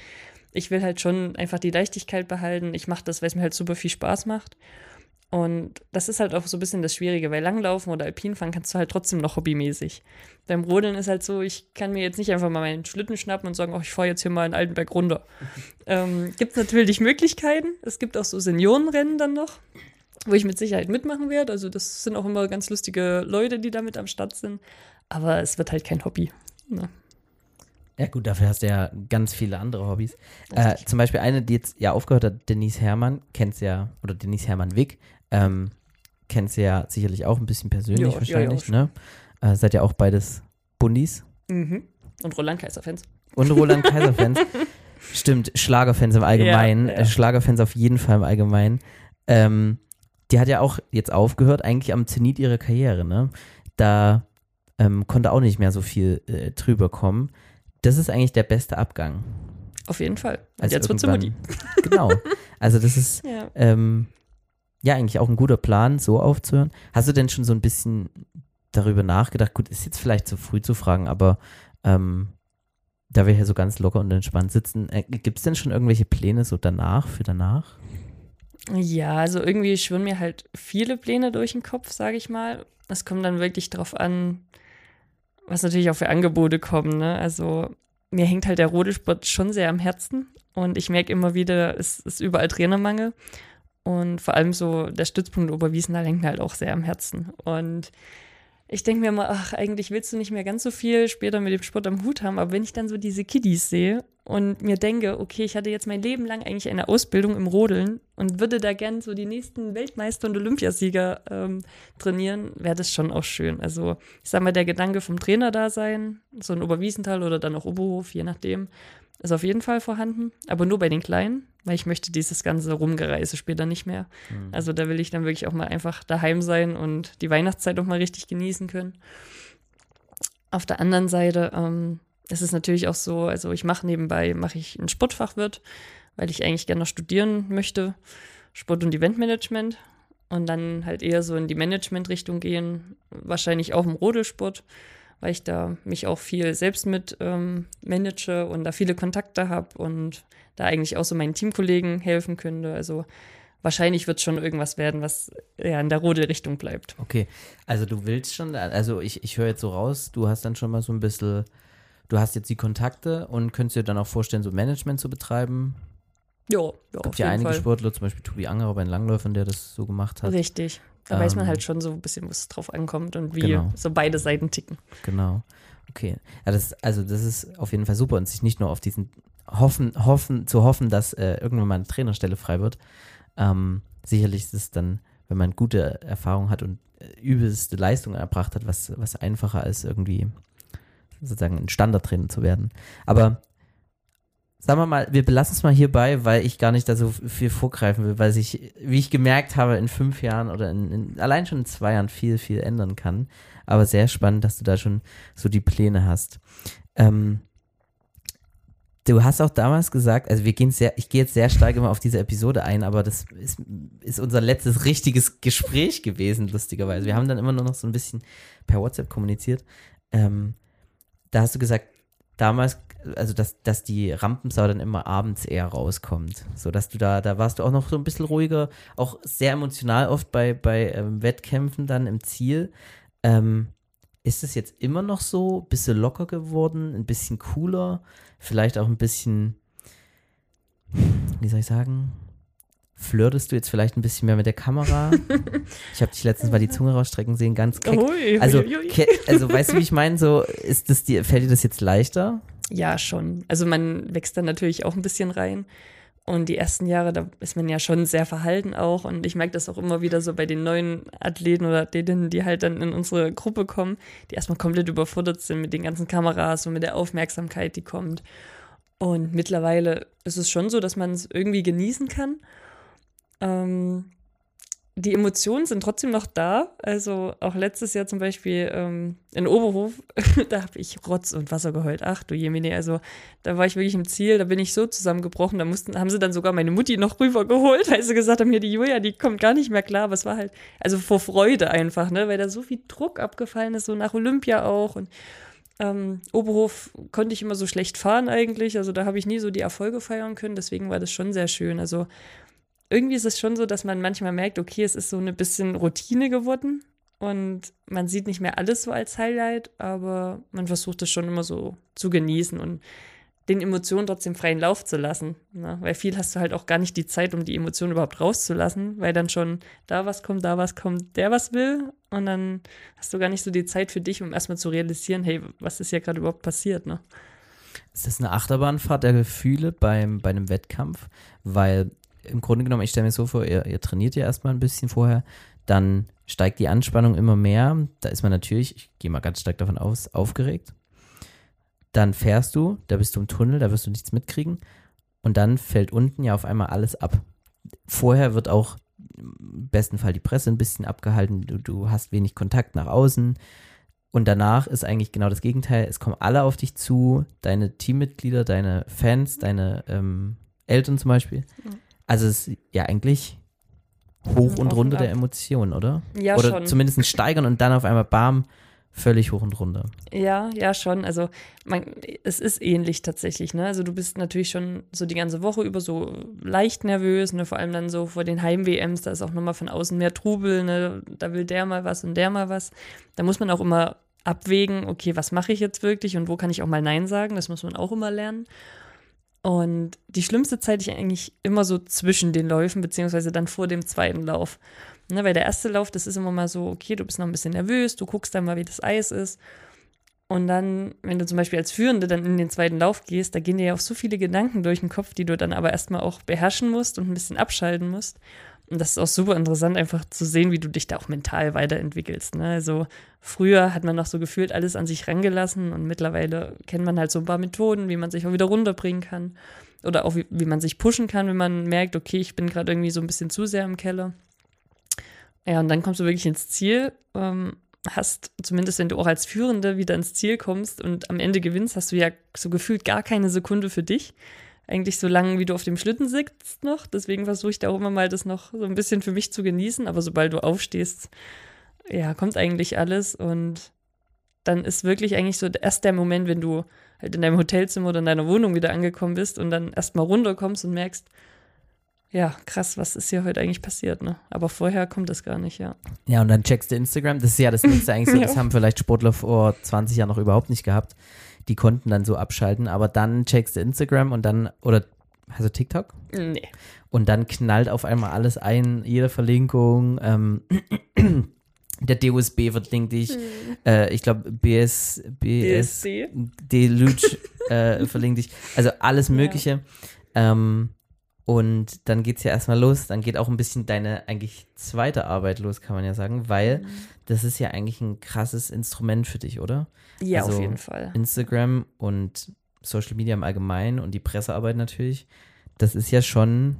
ich will halt schon einfach die Leichtigkeit behalten. Ich mache das, weil es mir halt super viel Spaß macht. Und das ist halt auch so ein bisschen das Schwierige, weil Langlaufen oder Alpinfahren kannst du halt trotzdem noch hobbymäßig. Beim Rodeln ist halt so, ich kann mir jetzt nicht einfach mal meinen Schlitten schnappen und sagen, oh, ich fahre jetzt hier mal in Altenberg runter. ähm, gibt es natürlich Möglichkeiten. Es gibt auch so Seniorenrennen dann noch, wo ich mit Sicherheit mitmachen werde. Also das sind auch immer ganz lustige Leute, die damit am Start sind. Aber es wird halt kein Hobby. Ne? Ja gut, dafür hast du ja ganz viele andere Hobbys. Äh, zum Beispiel eine, die jetzt ja aufgehört hat, Denise Herrmann, kennst ja, oder Denise Herrmann-Wick, ähm, kennst du ja sicherlich auch ein bisschen persönlich jo, wahrscheinlich, ja, ja, ne? Äh, seid ja auch beides Bundis. Mhm. Und Roland Kaiser-Fans. Und Roland Kaiser-Fans. Stimmt, Schlagerfans im Allgemeinen. Ja, ja. Schlagerfans auf jeden Fall im Allgemeinen. Ähm, die hat ja auch jetzt aufgehört, eigentlich am Zenit ihrer Karriere, ne? Da ähm, konnte auch nicht mehr so viel äh, drüber kommen. Das ist eigentlich der beste Abgang. Auf jeden Fall. Und jetzt wird sie Genau. Also das ist, ja. ähm, ja eigentlich auch ein guter Plan, so aufzuhören. Hast du denn schon so ein bisschen darüber nachgedacht? Gut, ist jetzt vielleicht zu früh zu fragen, aber ähm, da wir hier so ganz locker und entspannt sitzen, äh, gibt es denn schon irgendwelche Pläne so danach, für danach? Ja, also irgendwie schwirren mir halt viele Pläne durch den Kopf, sage ich mal. Es kommt dann wirklich drauf an, was natürlich auch für Angebote kommen. Ne? Also mir hängt halt der Rodelsport schon sehr am Herzen und ich merke immer wieder, es ist überall Trainermangel und vor allem so der Stützpunkt Oberwiesenthal hängt mir halt auch sehr am Herzen. Und ich denke mir immer, ach, eigentlich willst du nicht mehr ganz so viel später mit dem Sport am Hut haben, aber wenn ich dann so diese Kiddies sehe und mir denke, okay, ich hatte jetzt mein Leben lang eigentlich eine Ausbildung im Rodeln und würde da gern so die nächsten Weltmeister und Olympiasieger ähm, trainieren, wäre das schon auch schön. Also ich sag mal, der Gedanke vom Trainer da sein, so ein Oberwiesenthal oder dann auch Oberhof, je nachdem, ist auf jeden Fall vorhanden, aber nur bei den Kleinen, weil ich möchte dieses ganze Rumgereise später nicht mehr. Mhm. Also da will ich dann wirklich auch mal einfach daheim sein und die Weihnachtszeit auch mal richtig genießen können. Auf der anderen Seite ähm, ist es natürlich auch so, also ich mache nebenbei, mache ich ein Sportfachwirt, weil ich eigentlich gerne noch studieren möchte, Sport- und Eventmanagement und dann halt eher so in die Management-Richtung gehen, wahrscheinlich auch im Rodelsport weil ich da mich auch viel selbst mit ähm, manage und da viele Kontakte habe und da eigentlich auch so meinen Teamkollegen helfen könnte. Also wahrscheinlich wird schon irgendwas werden, was ja in der Rodel-Richtung bleibt. Okay, also du willst schon, also ich, ich höre jetzt so raus, du hast dann schon mal so ein bisschen, du hast jetzt die Kontakte und könntest dir dann auch vorstellen, so Management zu betreiben? Ja, ja. Es gibt ja einige Fall. Sportler, zum Beispiel Tobi Angerer bei den Langläufern, der das so gemacht hat. Richtig. Da ähm, weiß man halt ähm, schon so ein bisschen, was drauf ankommt und wie genau. so beide Seiten ticken. Genau. Okay. Ja, das, also das ist auf jeden Fall super und sich nicht nur auf diesen hoffen, hoffen, zu hoffen, dass äh, irgendwann mal eine Trainerstelle frei wird. Ähm, sicherlich ist es dann, wenn man gute Erfahrung hat und äh, übelste Leistung erbracht hat, was, was einfacher ist, irgendwie sozusagen ein Standardtrainer zu werden. Aber sagen wir mal, wir belassen es mal hierbei, weil ich gar nicht da so viel vorgreifen will, weil sich, wie ich gemerkt habe, in fünf Jahren oder in, in, allein schon in zwei Jahren viel, viel ändern kann. Aber sehr spannend, dass du da schon so die Pläne hast. Ähm, du hast auch damals gesagt, also wir gehen sehr, ich gehe jetzt sehr stark immer auf diese Episode ein, aber das ist, ist unser letztes richtiges Gespräch gewesen, lustigerweise. Wir haben dann immer nur noch so ein bisschen per WhatsApp kommuniziert. Ähm, da hast du gesagt, damals also dass, dass die Rampensau dann immer abends eher rauskommt. So dass du da, da warst du auch noch so ein bisschen ruhiger, auch sehr emotional oft bei, bei ähm, Wettkämpfen dann im Ziel. Ähm, ist es jetzt immer noch so? Du locker geworden? Ein bisschen cooler? Vielleicht auch ein bisschen, wie soll ich sagen? Flirtest du jetzt vielleicht ein bisschen mehr mit der Kamera? ich habe dich letztens mal die Zunge rausstrecken sehen, ganz keck. Also, also weißt du, wie ich meine? So, ist das dir, fällt dir das jetzt leichter? Ja, schon. Also man wächst dann natürlich auch ein bisschen rein. Und die ersten Jahre, da ist man ja schon sehr verhalten auch. Und ich merke das auch immer wieder so bei den neuen Athleten oder Athletinnen, die halt dann in unsere Gruppe kommen, die erstmal komplett überfordert sind mit den ganzen Kameras und mit der Aufmerksamkeit, die kommt. Und mittlerweile ist es schon so, dass man es irgendwie genießen kann. Ähm, die Emotionen sind trotzdem noch da. Also auch letztes Jahr zum Beispiel ähm, in Oberhof, da habe ich Rotz und Wasser geheult. Ach du Jemine, also da war ich wirklich im Ziel, da bin ich so zusammengebrochen. Da mussten, haben sie dann sogar meine Mutti noch rübergeholt, weil sie gesagt haben, hier die Julia, die kommt gar nicht mehr klar. Aber es war halt, also vor Freude einfach, ne, weil da so viel Druck abgefallen ist, so nach Olympia auch. Und ähm, Oberhof konnte ich immer so schlecht fahren eigentlich. Also da habe ich nie so die Erfolge feiern können. Deswegen war das schon sehr schön. Also irgendwie ist es schon so, dass man manchmal merkt, okay, es ist so eine bisschen Routine geworden und man sieht nicht mehr alles so als Highlight, aber man versucht es schon immer so zu genießen und den Emotionen trotzdem freien Lauf zu lassen. Ne? Weil viel hast du halt auch gar nicht die Zeit, um die Emotionen überhaupt rauszulassen, weil dann schon da was kommt, da was kommt, der was will. Und dann hast du gar nicht so die Zeit für dich, um erstmal zu realisieren, hey, was ist hier gerade überhaupt passiert, ne? Ist das eine Achterbahnfahrt der Gefühle beim, bei einem Wettkampf? Weil im Grunde genommen, ich stelle mir so vor, ihr, ihr trainiert ja erstmal ein bisschen vorher, dann steigt die Anspannung immer mehr. Da ist man natürlich, ich gehe mal ganz stark davon aus, aufgeregt. Dann fährst du, da bist du im Tunnel, da wirst du nichts mitkriegen. Und dann fällt unten ja auf einmal alles ab. Vorher wird auch im besten Fall die Presse ein bisschen abgehalten. Du, du hast wenig Kontakt nach außen. Und danach ist eigentlich genau das Gegenteil. Es kommen alle auf dich zu, deine Teammitglieder, deine Fans, deine ähm, Eltern zum Beispiel. Mhm. Also es ist ja eigentlich Hoch und Auf runter und der. Emotionen, oder? Ja, oder schon. zumindest ein steigern und dann auf einmal bam, völlig hoch und runter. Ja, ja, schon. Also man, es ist ähnlich tatsächlich, ne? Also du bist natürlich schon so die ganze Woche über so leicht nervös, ne? Vor allem dann so vor den Heim-WMs, da ist auch nochmal von außen mehr Trubel, ne? Da will der mal was und der mal was. Da muss man auch immer abwägen, okay, was mache ich jetzt wirklich und wo kann ich auch mal Nein sagen? Das muss man auch immer lernen. Und die schlimmste Zeit ich eigentlich immer so zwischen den Läufen, beziehungsweise dann vor dem zweiten Lauf. Ne, weil der erste Lauf, das ist immer mal so, okay, du bist noch ein bisschen nervös, du guckst dann mal, wie das Eis ist. Und dann, wenn du zum Beispiel als Führende dann in den zweiten Lauf gehst, da gehen dir ja auch so viele Gedanken durch den Kopf, die du dann aber erstmal auch beherrschen musst und ein bisschen abschalten musst. Und das ist auch super interessant, einfach zu sehen, wie du dich da auch mental weiterentwickelst. Ne? Also früher hat man noch so gefühlt alles an sich rangelassen und mittlerweile kennt man halt so ein paar Methoden, wie man sich auch wieder runterbringen kann. Oder auch wie, wie man sich pushen kann, wenn man merkt, okay, ich bin gerade irgendwie so ein bisschen zu sehr im Keller. Ja, und dann kommst du wirklich ins Ziel, ähm, hast, zumindest wenn du auch als Führende wieder ins Ziel kommst und am Ende gewinnst, hast du ja so gefühlt gar keine Sekunde für dich. Eigentlich so lange, wie du auf dem Schlitten sitzt noch. Deswegen versuche ich da auch immer mal, das noch so ein bisschen für mich zu genießen. Aber sobald du aufstehst, ja, kommt eigentlich alles. Und dann ist wirklich eigentlich so erst der Moment, wenn du halt in deinem Hotelzimmer oder in deiner Wohnung wieder angekommen bist und dann erstmal runterkommst und merkst, ja, krass, was ist hier heute eigentlich passiert, ne? Aber vorher kommt das gar nicht, ja. Ja, und dann checkst du Instagram. Das ist ja das nächste eigentlich so. Das Ja. haben vielleicht Sportler vor 20 Jahren noch überhaupt nicht gehabt. Die konnten dann so abschalten. Aber dann checkst du Instagram und dann, oder, also TikTok? Nee. Und dann knallt auf einmal alles ein, jede Verlinkung. Ähm, der DUSB verlinkt dich. Hm. Äh, ich glaube, BS, BS, DSC. Deluge äh, verlinkt dich. Also alles Mögliche. Ähm, und dann geht's ja erstmal los. Dann geht auch ein bisschen deine eigentlich zweite Arbeit los, kann man ja sagen, weil Mhm. das ist ja eigentlich ein krasses Instrument für dich, oder? Ja, Also auf jeden Fall. Instagram und Social Media im Allgemeinen und die Pressearbeit natürlich. Das ist ja schon,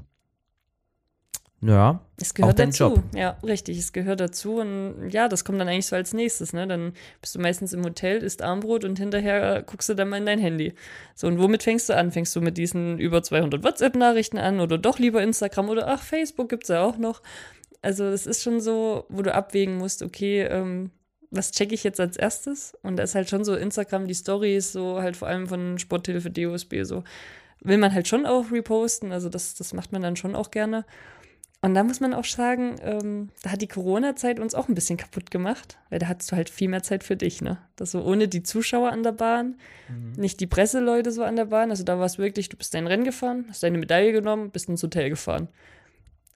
ja, Es gehört dein dazu. Job. Ja, richtig, es gehört dazu. Und ja, das kommt dann eigentlich so als nächstes, ne? Dann bist du meistens im Hotel, isst Armbrot und hinterher guckst du dann mal in dein Handy. So, und womit fängst du an? Fängst du mit diesen über 200 WhatsApp-Nachrichten an oder doch lieber Instagram oder ach, Facebook gibt's ja auch noch. Also, es ist schon so, wo du abwägen musst, okay, ähm, was checke ich jetzt als erstes? Und da ist halt schon so Instagram, die Stories, so halt vor allem von Sporthilfe, DOSB, so will man halt schon auch reposten. Also, das, das macht man dann schon auch gerne. Und da muss man auch sagen, ähm, da hat die Corona-Zeit uns auch ein bisschen kaputt gemacht, weil da hattest du halt viel mehr Zeit für dich, ne? Das so ohne die Zuschauer an der Bahn, nicht die Presseleute so an der Bahn. Also da war es wirklich, du bist dein Rennen gefahren, hast deine Medaille genommen, bist ins Hotel gefahren.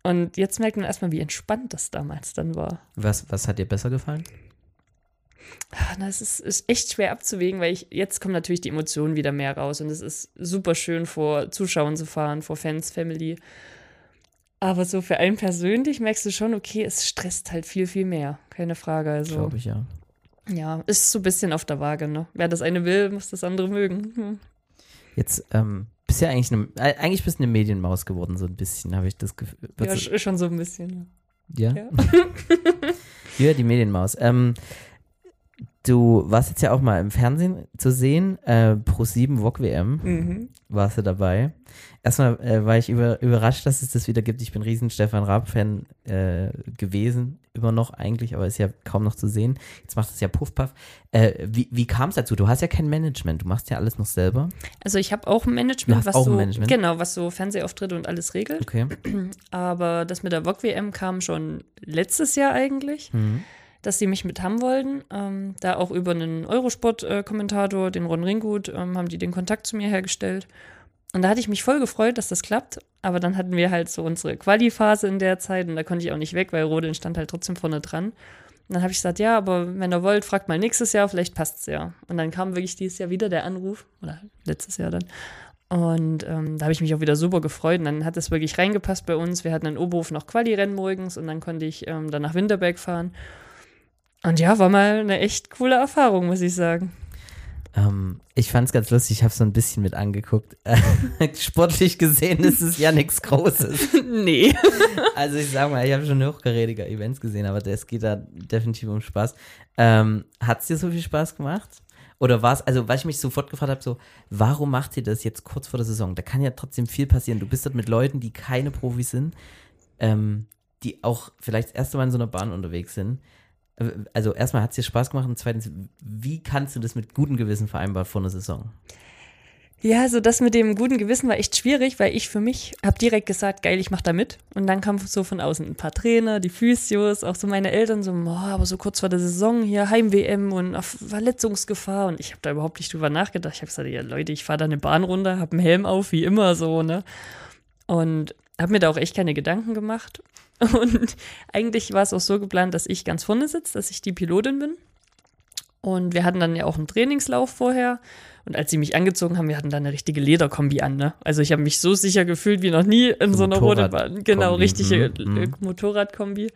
Und jetzt merkt man erstmal, wie entspannt das damals dann war. was, was hat dir besser gefallen? Ah, na, es ist, ist echt schwer abzuwägen, weil ich, jetzt kommen natürlich die Emotionen wieder mehr raus und es ist super schön, vor Zuschauern zu fahren, vor Fans, Family. Aber so für einen persönlich merkst du schon, okay, es stresst halt viel, viel mehr. Keine Frage. Also, Glaube ich, ja. ja, ist so ein bisschen auf der Waage, ne? Wer das eine will, muss das andere mögen. Hm. Jetzt ähm, bist ja eigentlich eine, äh, eigentlich bist du eine Medienmaus geworden, so ein bisschen, habe ich das Gefühl. Ja, schon so ein bisschen. ja? Ja. Ja, die Medienmaus. Ähm, du warst jetzt ja auch mal im Fernsehen zu sehen, äh, Pro 7 VOG WM Mhm. warst du dabei. Erstmal äh, war ich über, überrascht, dass es das wieder gibt. Ich bin riesen Stefan Raab-Fan äh, gewesen, immer noch eigentlich, aber ist ja kaum noch zu sehen. Jetzt macht es ja Puffpuff. Äh, wie wie kam es dazu? Du hast ja kein Management, du machst ja alles noch selber. Also ich habe auch ein Management, was auch so, Management? genau, was so Fernsehauftritte und alles regelt. Okay. Aber das mit der VOG WM kam schon letztes Jahr eigentlich. Mhm. Dass sie mich mit haben wollten. Ähm, da auch über einen Eurosport-Kommentator, den Ron Ringgut, ähm, haben die den Kontakt zu mir hergestellt. Und da hatte ich mich voll gefreut, dass das klappt. Aber dann hatten wir halt so unsere Quali-Phase in der Zeit und da konnte ich auch nicht weg, weil Rodeln stand halt trotzdem vorne dran. Und dann habe ich gesagt, ja, aber wenn ihr wollt, fragt mal nächstes Jahr, vielleicht passt's ja. Und dann kam wirklich dieses Jahr wieder der Anruf, oder letztes Jahr dann. Und ähm, da habe ich mich auch wieder super gefreut. Und dann hat es wirklich reingepasst bei uns. Wir hatten in Oberhof noch Quali-Rennen morgens und dann konnte ich ähm, dann nach Winterberg fahren. Und ja, war mal eine echt coole Erfahrung, muss ich sagen. Ähm, ich fand es ganz lustig, ich habe so ein bisschen mit angeguckt. Sportlich gesehen ist es ja nichts Großes. nee. Also ich sag mal, ich habe schon hochkarätige Events gesehen, aber es geht da definitiv um Spaß. Ähm, Hat es dir so viel Spaß gemacht? Oder war es, also weil ich mich sofort gefragt habe, so, warum macht ihr das jetzt kurz vor der Saison? Da kann ja trotzdem viel passieren. Du bist dort mit Leuten, die keine Profis sind. Ähm, die auch vielleicht das erste Mal in so einer Bahn unterwegs sind. Also erstmal hat es dir Spaß gemacht und zweitens, wie kannst du das mit gutem Gewissen vereinbaren vor einer Saison? Ja, also das mit dem guten Gewissen war echt schwierig, weil ich für mich habe direkt gesagt, geil, ich mach da mit. Und dann kam so von außen ein paar Trainer, die Physios, auch so meine Eltern so, boah, aber so kurz vor der Saison hier Heim-WM und auf Verletzungsgefahr. Und ich habe da überhaupt nicht drüber nachgedacht. Ich habe gesagt, ja Leute, ich fahre da eine Bahn runter, habe einen Helm auf, wie immer so, ne? Und habe mir da auch echt keine Gedanken gemacht. Und eigentlich war es auch so geplant, dass ich ganz vorne sitze, dass ich die Pilotin bin. Und wir hatten dann ja auch einen Trainingslauf vorher. Und als sie mich angezogen haben, wir hatten dann eine richtige Lederkombi an, ne? Also ich habe mich so sicher gefühlt wie noch nie in so einer roten Bahn. Genau, Kombi, richtige mhm, äh, mhm. Motorradkombi.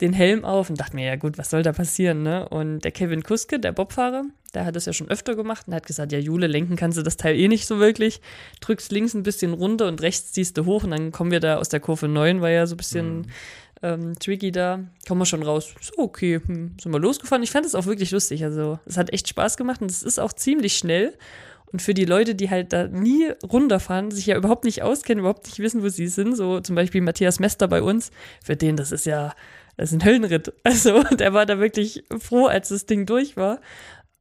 Den Helm auf und dachte mir, ja gut, was soll da passieren, ne? Und der Kevin Kuske, der Bobfahrer, der hat das ja schon öfter gemacht und hat gesagt, ja Jule, lenken kannst du das Teil eh nicht so wirklich. Drückst links ein bisschen runter und rechts ziehst du hoch und dann kommen wir da aus der Kurve 9, war ja so ein bisschen ähm, tricky da. Kommen wir schon raus. So, okay, hm, sind wir losgefahren. Ich fand es auch wirklich lustig. Also, es hat echt Spaß gemacht und es ist auch ziemlich schnell. Und für die Leute, die halt da nie runterfahren, sich ja überhaupt nicht auskennen, überhaupt nicht wissen, wo sie sind, so zum Beispiel Matthias Mester bei uns, für den, das ist ja, das ist ein Höllenritt. Also, der war da wirklich froh, als das Ding durch war.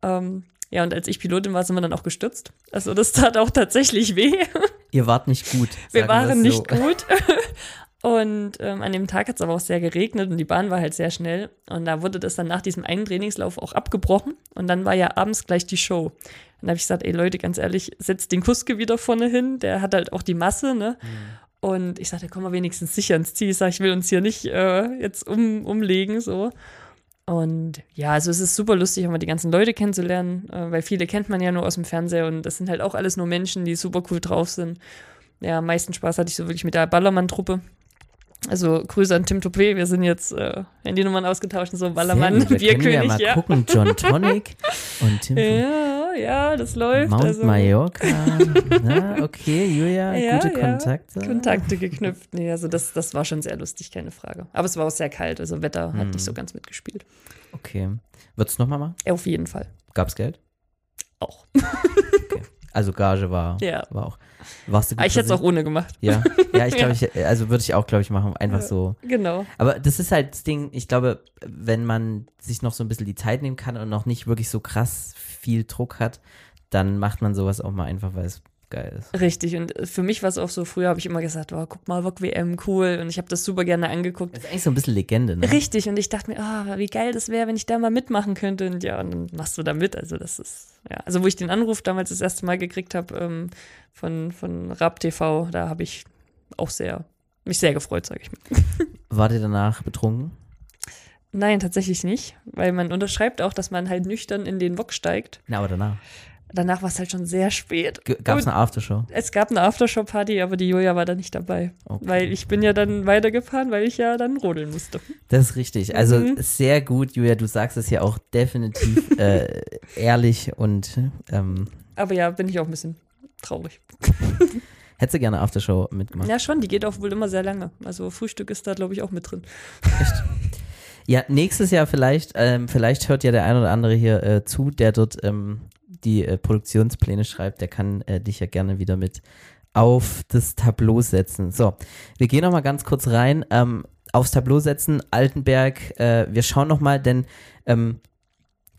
Ähm, ja, und als ich Pilotin war, sind wir dann auch gestürzt. Also, das tat auch tatsächlich weh. Ihr wart nicht gut. Wir waren es nicht so. gut. Und ähm, an dem Tag hat es aber auch sehr geregnet und die Bahn war halt sehr schnell. Und da wurde das dann nach diesem einen Trainingslauf auch abgebrochen. Und dann war ja abends gleich die Show. Und da habe ich gesagt, ey Leute, ganz ehrlich, setzt den Kuske wieder vorne hin. Der hat halt auch die Masse, ne? Und ich sagte, komm mal wenigstens sicher ins Ziel. Ich sag, ich will uns hier nicht äh, jetzt um, umlegen, so. Und ja, also es ist super lustig, auch mal die ganzen Leute kennenzulernen, äh, weil viele kennt man ja nur aus dem Fernseher und das sind halt auch alles nur Menschen, die super cool drauf sind. Ja, am meisten Spaß hatte ich so wirklich mit der Ballermann-Truppe. Also Grüße an Tim Topé, wir sind jetzt äh, Handynummern ausgetauscht, so Ballermann, Sehr gut, da können wir ja Bierkönig, mal ja. gucken. John Tonic und Tim Ja, ja, das läuft. Mount also, Mallorca. Na, okay, Julia, ja, gute ja, Kontakte. Kontakte geknüpft. Nee, also das, das war schon sehr lustig, keine Frage. Aber es war auch sehr kalt, also Wetter hat Hm. nicht so ganz mitgespielt. Okay. Würdest du nochmal machen? Auf jeden Fall. Gab's Geld? Auch. Also Gage war, Ja. war auch. Warst du gut Aber ich hätte es auch ohne gemacht. Ja, ja, ich glaube, ich, also würde ich auch, glaube ich, machen. Einfach so. Genau. Aber das ist halt das Ding, ich glaube, wenn man sich noch so ein bisschen die Zeit nehmen kann und noch nicht wirklich so krass viel Druck hat, dann macht man sowas auch mal einfach, weil es geil ist. Richtig. Und für mich war es auch so, früher habe ich immer gesagt, oh, guck mal, Wok WM, cool. Und ich habe das super gerne angeguckt. Das ist eigentlich so ein bisschen Legende, ne? Richtig, und ich dachte mir, ah, wie geil das wäre, wenn ich da mal mitmachen könnte. Und ja, und dann machst du da mit. Also das ist, ja, also wo ich den Anruf damals das erste Mal gekriegt habe ähm, von, von Rap TV, da habe ich auch sehr, mich sehr gefreut, sage ich mal. War der danach betrunken? Nein, tatsächlich nicht, weil man unterschreibt auch, dass man halt nüchtern in den Wok steigt. Na, aber danach. Danach war es halt schon sehr spät. Gab es eine Aftershow? Es gab eine Aftershow-Party, aber die Julia war da nicht dabei. Okay. Weil ich bin ja dann weitergefahren, weil ich ja dann rodeln musste. Das ist richtig. Also Mhm. sehr gut, Julia, du sagst es ja auch definitiv äh, ehrlich und ähm, Aber ja, bin ich auch ein bisschen traurig. hättest du gerne Aftershow mitgemacht. Ja, schon, die geht auch wohl immer sehr lange. Also Frühstück ist da, glaube ich, auch mit drin. Ja, nächstes Jahr vielleicht, ähm, vielleicht hört ja der ein oder andere hier äh, zu, der dort ähm, die äh, Produktionspläne schreibt, der kann äh, dich ja gerne wieder mit auf das Tableau setzen. So, wir gehen noch mal ganz kurz rein. Ähm, aufs Tableau setzen, Altenberg, äh, wir schauen noch mal, denn ähm,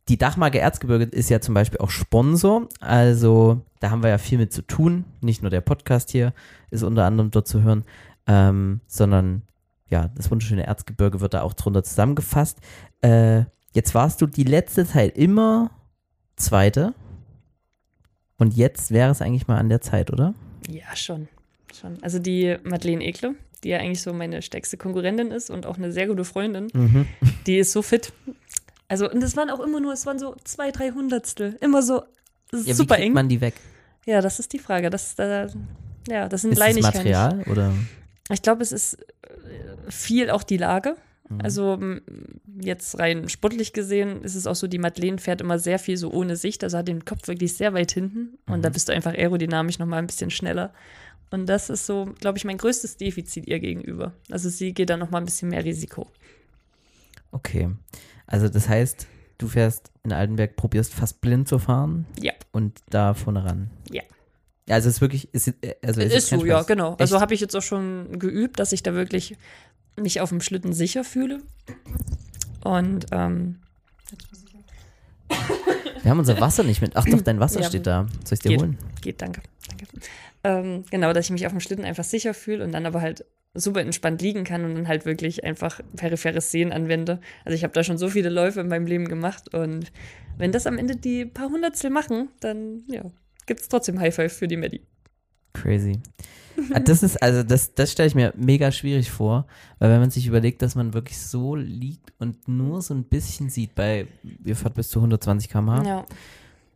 die Dachmarke Erzgebirge ist ja zum Beispiel auch Sponsor, also da haben wir ja viel mit zu tun. Nicht nur der Podcast hier ist unter anderem dort zu hören, ähm, sondern ja, das wunderschöne Erzgebirge wird da auch drunter zusammengefasst. Äh, jetzt warst du die letzte Zeit immer Zweite. Und jetzt wäre es eigentlich mal an der Zeit, oder? Ja, schon. schon. Also die Madeleine Ekle, die ja eigentlich so meine stärkste Konkurrentin ist und auch eine sehr gute Freundin, Mhm. die ist so fit. Also, und das waren auch immer nur, es waren so zwei, drei Hundertstel. Immer so Ja, super wie eng. man die weg? Ja, das ist die Frage. Das, da, ja, das sind Ist das Kleinigkeiten. Material oder? Ich glaube, es ist äh, viel auch die Lage. Mhm. Also jetzt rein sportlich gesehen ist es auch so, die Madeleine fährt immer sehr viel so ohne Sicht, also hat den Kopf wirklich sehr weit hinten und Mhm. da bist du einfach aerodynamisch nochmal ein bisschen schneller. Und das ist so, glaube ich, mein größtes Defizit ihr gegenüber. Also sie geht da nochmal ein bisschen mehr Risiko. Okay. Also das heißt, du fährst in Altenberg, probierst fast blind zu fahren Ja, und da vorne ran. Ja. Ja, Also es ist wirklich, ist, äh, also es ist kein so, ja, Spaß. genau. Echt? Also habe ich jetzt auch schon geübt, dass ich da wirklich mich auf dem Schlitten sicher fühle. Und ähm, Wir haben unser Wasser nicht mit. Ach doch, dein Wasser Ja, steht da. Soll ich dir geht, holen? geht, danke. danke. Ähm, genau, dass ich mich auf dem Schlitten einfach sicher fühle und dann aber halt super entspannt liegen kann und dann halt wirklich einfach peripheres Sehen anwende. Also ich habe da schon so viele Läufe in meinem Leben gemacht und wenn das am Ende die paar Hundertstel machen, dann ja, gibt es trotzdem High Five für die Medi. Crazy. Ah, Das ist, also das, das stelle ich mir mega schwierig vor, weil wenn man sich überlegt, dass man wirklich so liegt und nur so ein bisschen sieht, bei, ihr fahrt bis zu 120 km/h Ja.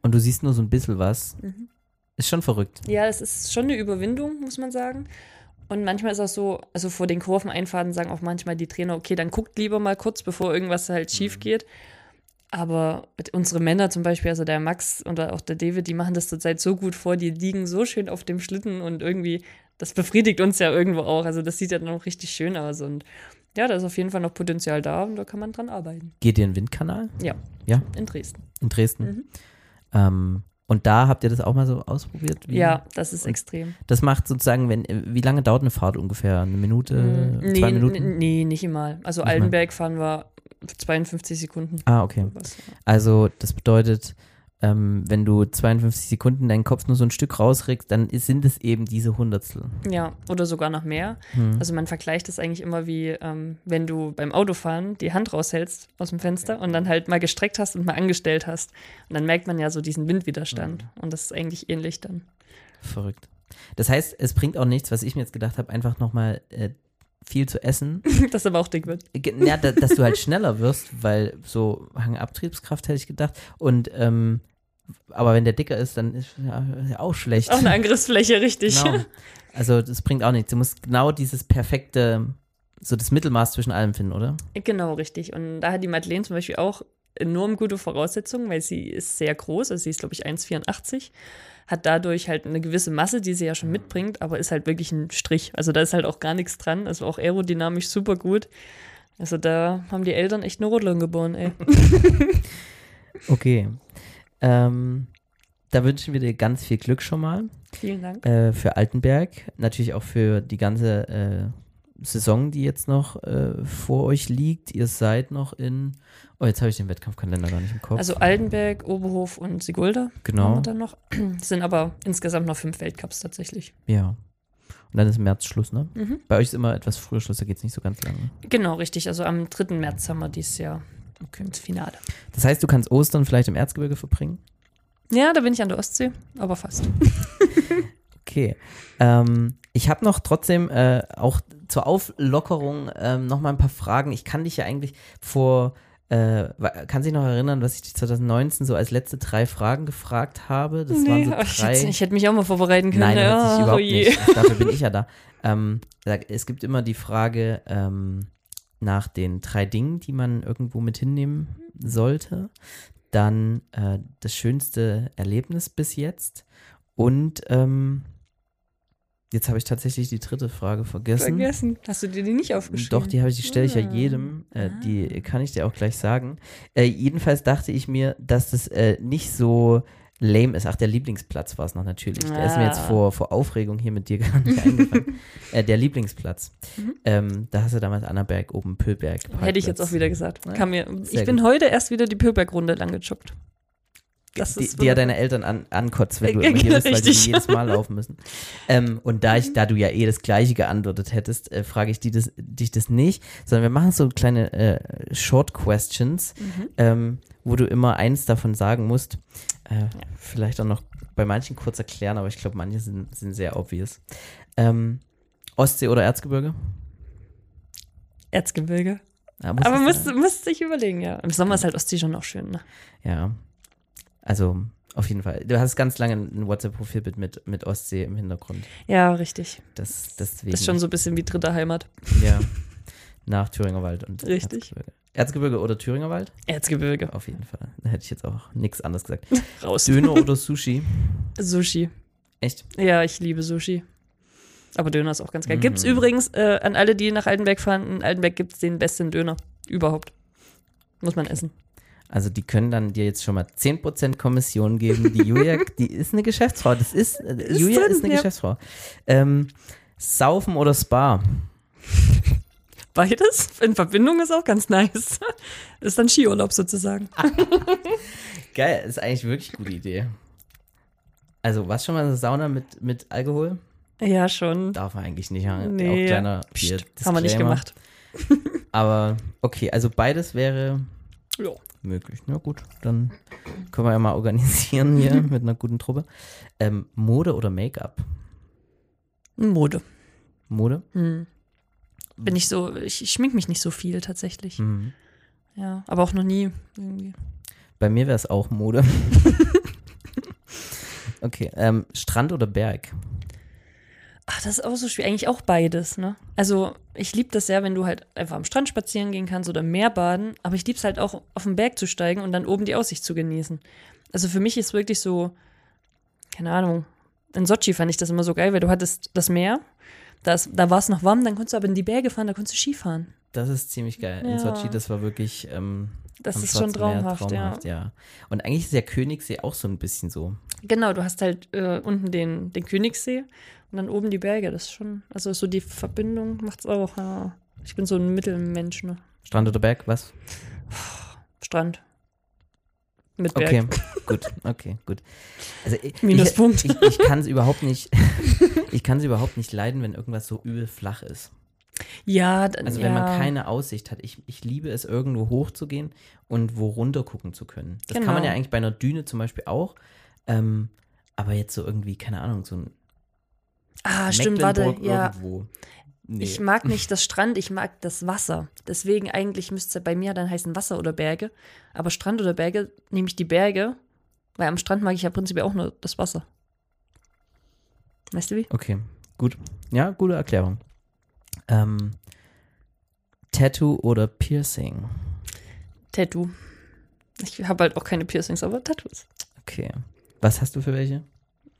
und du siehst nur so ein bisschen was, Mhm. ist schon verrückt. Ja, das ist schon eine Überwindung, muss man sagen. Und manchmal ist auch so, also vor den Kurveneinfahrten sagen auch manchmal die Trainer, okay, dann guckt lieber mal kurz, bevor irgendwas halt schief geht. Aber mit unsere Männer zum Beispiel, also der Max und auch der David, die machen das zurzeit so gut vor, die liegen so schön auf dem Schlitten und irgendwie, das befriedigt uns ja irgendwo auch. Also das sieht ja dann auch richtig schön aus und ja, da ist auf jeden Fall noch Potenzial da und da kann man dran arbeiten. Geht ihr in den Windkanal Ja. Ja. In Dresden. in Dresden? Mhm. Ähm, und da habt ihr das auch mal so ausprobiert? Wie- Ja, das ist Und extrem. Das macht sozusagen, wenn, wie lange dauert eine Fahrt ungefähr? Eine Minute, zwei nee, Minuten? Nee, nicht immer. Also Nicht mal. Altenberg fahren wir 52 Sekunden. Ah, okay. Also das bedeutet, ähm, wenn du 52 Sekunden deinen Kopf nur so ein Stück rausregst, dann ist, sind es eben diese Hundertstel. Ja. oder sogar noch mehr. Hm. Also man vergleicht es eigentlich immer wie, ähm, wenn du beim Autofahren die Hand raushältst aus dem Fenster und dann halt mal gestreckt hast und mal angestellt hast. Und dann merkt man ja so diesen Windwiderstand. Und das ist eigentlich ähnlich dann. Verrückt. Das heißt, es bringt auch nichts, was ich mir jetzt gedacht habe, einfach nochmal äh, viel zu essen. Dass aber auch dick wird. Ja, da, dass du halt schneller wirst, weil so Hangabtriebskraft hätte ich gedacht. Und ähm, aber wenn der dicker ist, dann ist ja, ja auch schlecht. Auch eine Angriffsfläche, richtig. Genau. Also das bringt auch nichts. Du musst genau dieses perfekte, so das Mittelmaß zwischen allem finden, oder? Genau, richtig. Und da hat die Madeleine zum Beispiel auch enorm gute Voraussetzungen, weil sie ist sehr groß, also sie ist, glaube ich, 1,84, hat dadurch halt eine gewisse Masse, die sie ja schon mitbringt, aber ist halt wirklich ein Strich. Also da ist halt auch gar nichts dran, also auch aerodynamisch super gut. Also da haben die Eltern echt eine Rodlung geboren, ey. Okay. Ähm, da wünschen wir dir ganz viel Glück schon mal Vielen Dank. äh, für Altenberg. Natürlich auch für die ganze äh, Saison, die jetzt noch äh, vor euch liegt. Ihr seid noch in. Oh, jetzt habe ich den Wettkampfkalender gar nicht im Kopf. Also Altenberg, Oberhof und Sigulda Genau. haben wir dann noch. Es sind aber insgesamt noch fünf Weltcups tatsächlich. ja. Und dann ist im März Schluss, ne? Mhm. Bei euch ist immer etwas früher Schluss, da geht es nicht so ganz lange. Genau, richtig. Also am 3. März haben wir dieses Jahr ins Finale. Das heißt, du kannst Ostern vielleicht im Erzgebirge verbringen? Ja, da bin ich an der Ostsee, aber fast. Okay. Ähm, ich habe noch trotzdem äh, auch zur Auflockerung ähm, noch mal ein paar Fragen. Ich kann dich ja eigentlich vor, äh, kann sich noch erinnern, was ich dich 2019 so als letzte drei Fragen gefragt habe? Das waren so oh, ich, drei. hätte, ich hätte mich auch mal vorbereiten können. Nein, ja, oh überhaupt je. nicht. Dafür bin ich ja da. Ähm, es gibt immer die Frage ähm, nach den drei Dingen, die man irgendwo mit hinnehmen sollte. Dann äh, das schönste Erlebnis bis jetzt. Und ähm, jetzt habe ich tatsächlich die dritte Frage vergessen. Vergessen. Hast du dir die nicht aufgeschrieben? Doch, die habe ich, die stelle ich ja Ah. jedem. Äh, die kann ich dir auch gleich sagen. Äh, jedenfalls dachte ich mir, dass das äh, nicht so lame ist. Ach, der Lieblingsplatz war es noch natürlich. Der ist mir jetzt Ah. vor, vor Aufregung hier mit dir gar nicht eingefallen. äh, der Lieblingsplatz. Mhm. Ähm, da hast du damals Annaberg oben Pöhlberg. Hätte ich jetzt auch wieder gesagt. Ja, mir, ich bin gut. heute erst wieder die Pöberg-Runde lang gejoggt. Das die, die ja deine Eltern an, ankotzt, wenn du immer hier bist, weil die jedes Mal laufen müssen. Ähm, und da ich, da du ja eh das Gleiche geantwortet hättest, äh, frage ich die das, dich das nicht, sondern wir machen so kleine äh, Short Questions, Mhm. ähm, wo du immer eins davon sagen musst. Äh, Vielleicht auch noch bei manchen kurz erklären, aber ich glaube, manche sind, sind sehr obvious. Ähm, Ostsee oder Erzgebirge? Erzgebirge. Ja, muss Aber müsste, müsste ich überlegen, ja. Im Sommer ist halt Ostsee schon noch schön, ne? Ja. Also, auf jeden Fall. Du hast ganz lange ein WhatsApp-Profilbild mit, mit Ostsee im Hintergrund. Ja, richtig. Das, deswegen. Das ist schon so ein bisschen wie dritte Heimat. Ja. Nach Thüringer Wald und Richtig. Erzgebirge. Erzgebirge oder Thüringer Wald? Erzgebirge. Auf jeden Fall. Da hätte ich jetzt auch nichts anderes gesagt. Raus. Döner oder Sushi? Sushi. Echt? Ja, ich liebe Sushi. Aber Döner ist auch ganz geil. Mhm. Gibt's übrigens äh, an alle, die nach Altenberg fahren, in Altenberg gibt's den besten Döner überhaupt. Muss man essen. Also die können dann dir jetzt schon mal 10% Kommission geben. Die Julia, die ist eine Geschäftsfrau. Das ist, äh, Ist Julia drin, ist eine ja. Geschäftsfrau. Ähm, Saufen oder Spa? Beides in Verbindung ist auch ganz nice. Ist dann Skiurlaub sozusagen. Geil, ist eigentlich wirklich eine gute Idee. Also, was schon mal eine Sauna mit, mit Alkohol? Ja, schon. Darf man eigentlich nicht. Nee. Auch kleiner Psst, haben wir nicht gemacht. Aber okay, also beides wäre Ja. möglich. Na gut, dann können wir ja mal organisieren hier mit einer guten Truppe. Ähm, Mode oder Make-up? Mode. Mode? Hm. Bin ich so, ich, ich schmink mich nicht so viel tatsächlich. Mhm. Ja, aber auch noch nie irgendwie. Bei mir wäre es auch Mode. okay, ähm, Strand oder Berg? Ach, das ist auch so schwer. Eigentlich auch beides, ne? Also, ich liebe das sehr, wenn du halt einfach am Strand spazieren gehen kannst oder im Meer baden. Aber ich liebe es halt auch, auf den Berg zu steigen und dann oben die Aussicht zu genießen. Also, für mich ist wirklich so, keine Ahnung, in Sochi fand ich das immer so geil, weil du hattest das Meer, das, da war es noch warm, dann konntest du aber in die Berge fahren, da konntest du Skifahren. Das ist ziemlich geil. In Ja. Sochi, das war wirklich. Ähm, Das ist schon traumhaft, traumhaft, ja. Und eigentlich ist der Königssee auch so ein bisschen so. Genau, du hast halt äh, unten den, den Königssee und dann oben die Berge. Das ist schon, also so die Verbindung macht's auch, ja. Ich bin so ein Mittelmensch, ne? Strand oder Berg, was? Strand. Mit Berg. Okay, gut, okay, gut. Also ich, Minuspunkt. Ich, ich, ich kann es überhaupt nicht, ich kann es überhaupt nicht leiden, wenn irgendwas so übel flach ist. Ja, dann, Also ja. wenn man keine Aussicht hat. Ich, ich liebe es, irgendwo hochzugehen und wo runter gucken zu können. Das kann man Genau. ja eigentlich bei einer Düne zum Beispiel auch. Ähm, aber jetzt so irgendwie, keine Ahnung, so ein Ah, stimmt, warte, ja. irgendwo. Nee. Ich mag nicht das Strand, ich mag das Wasser. Deswegen eigentlich müsste es bei mir dann heißen Wasser oder Berge. Aber Strand oder Berge nehme ich die Berge, weil am Strand mag ich ja prinzipiell auch nur das Wasser. Weißt du wie? Okay, gut. Ja, gute Erklärung. Ähm, Tattoo oder Piercing? Tattoo. Ich habe halt auch keine Piercings, aber Tattoos. Okay. Was hast du für welche?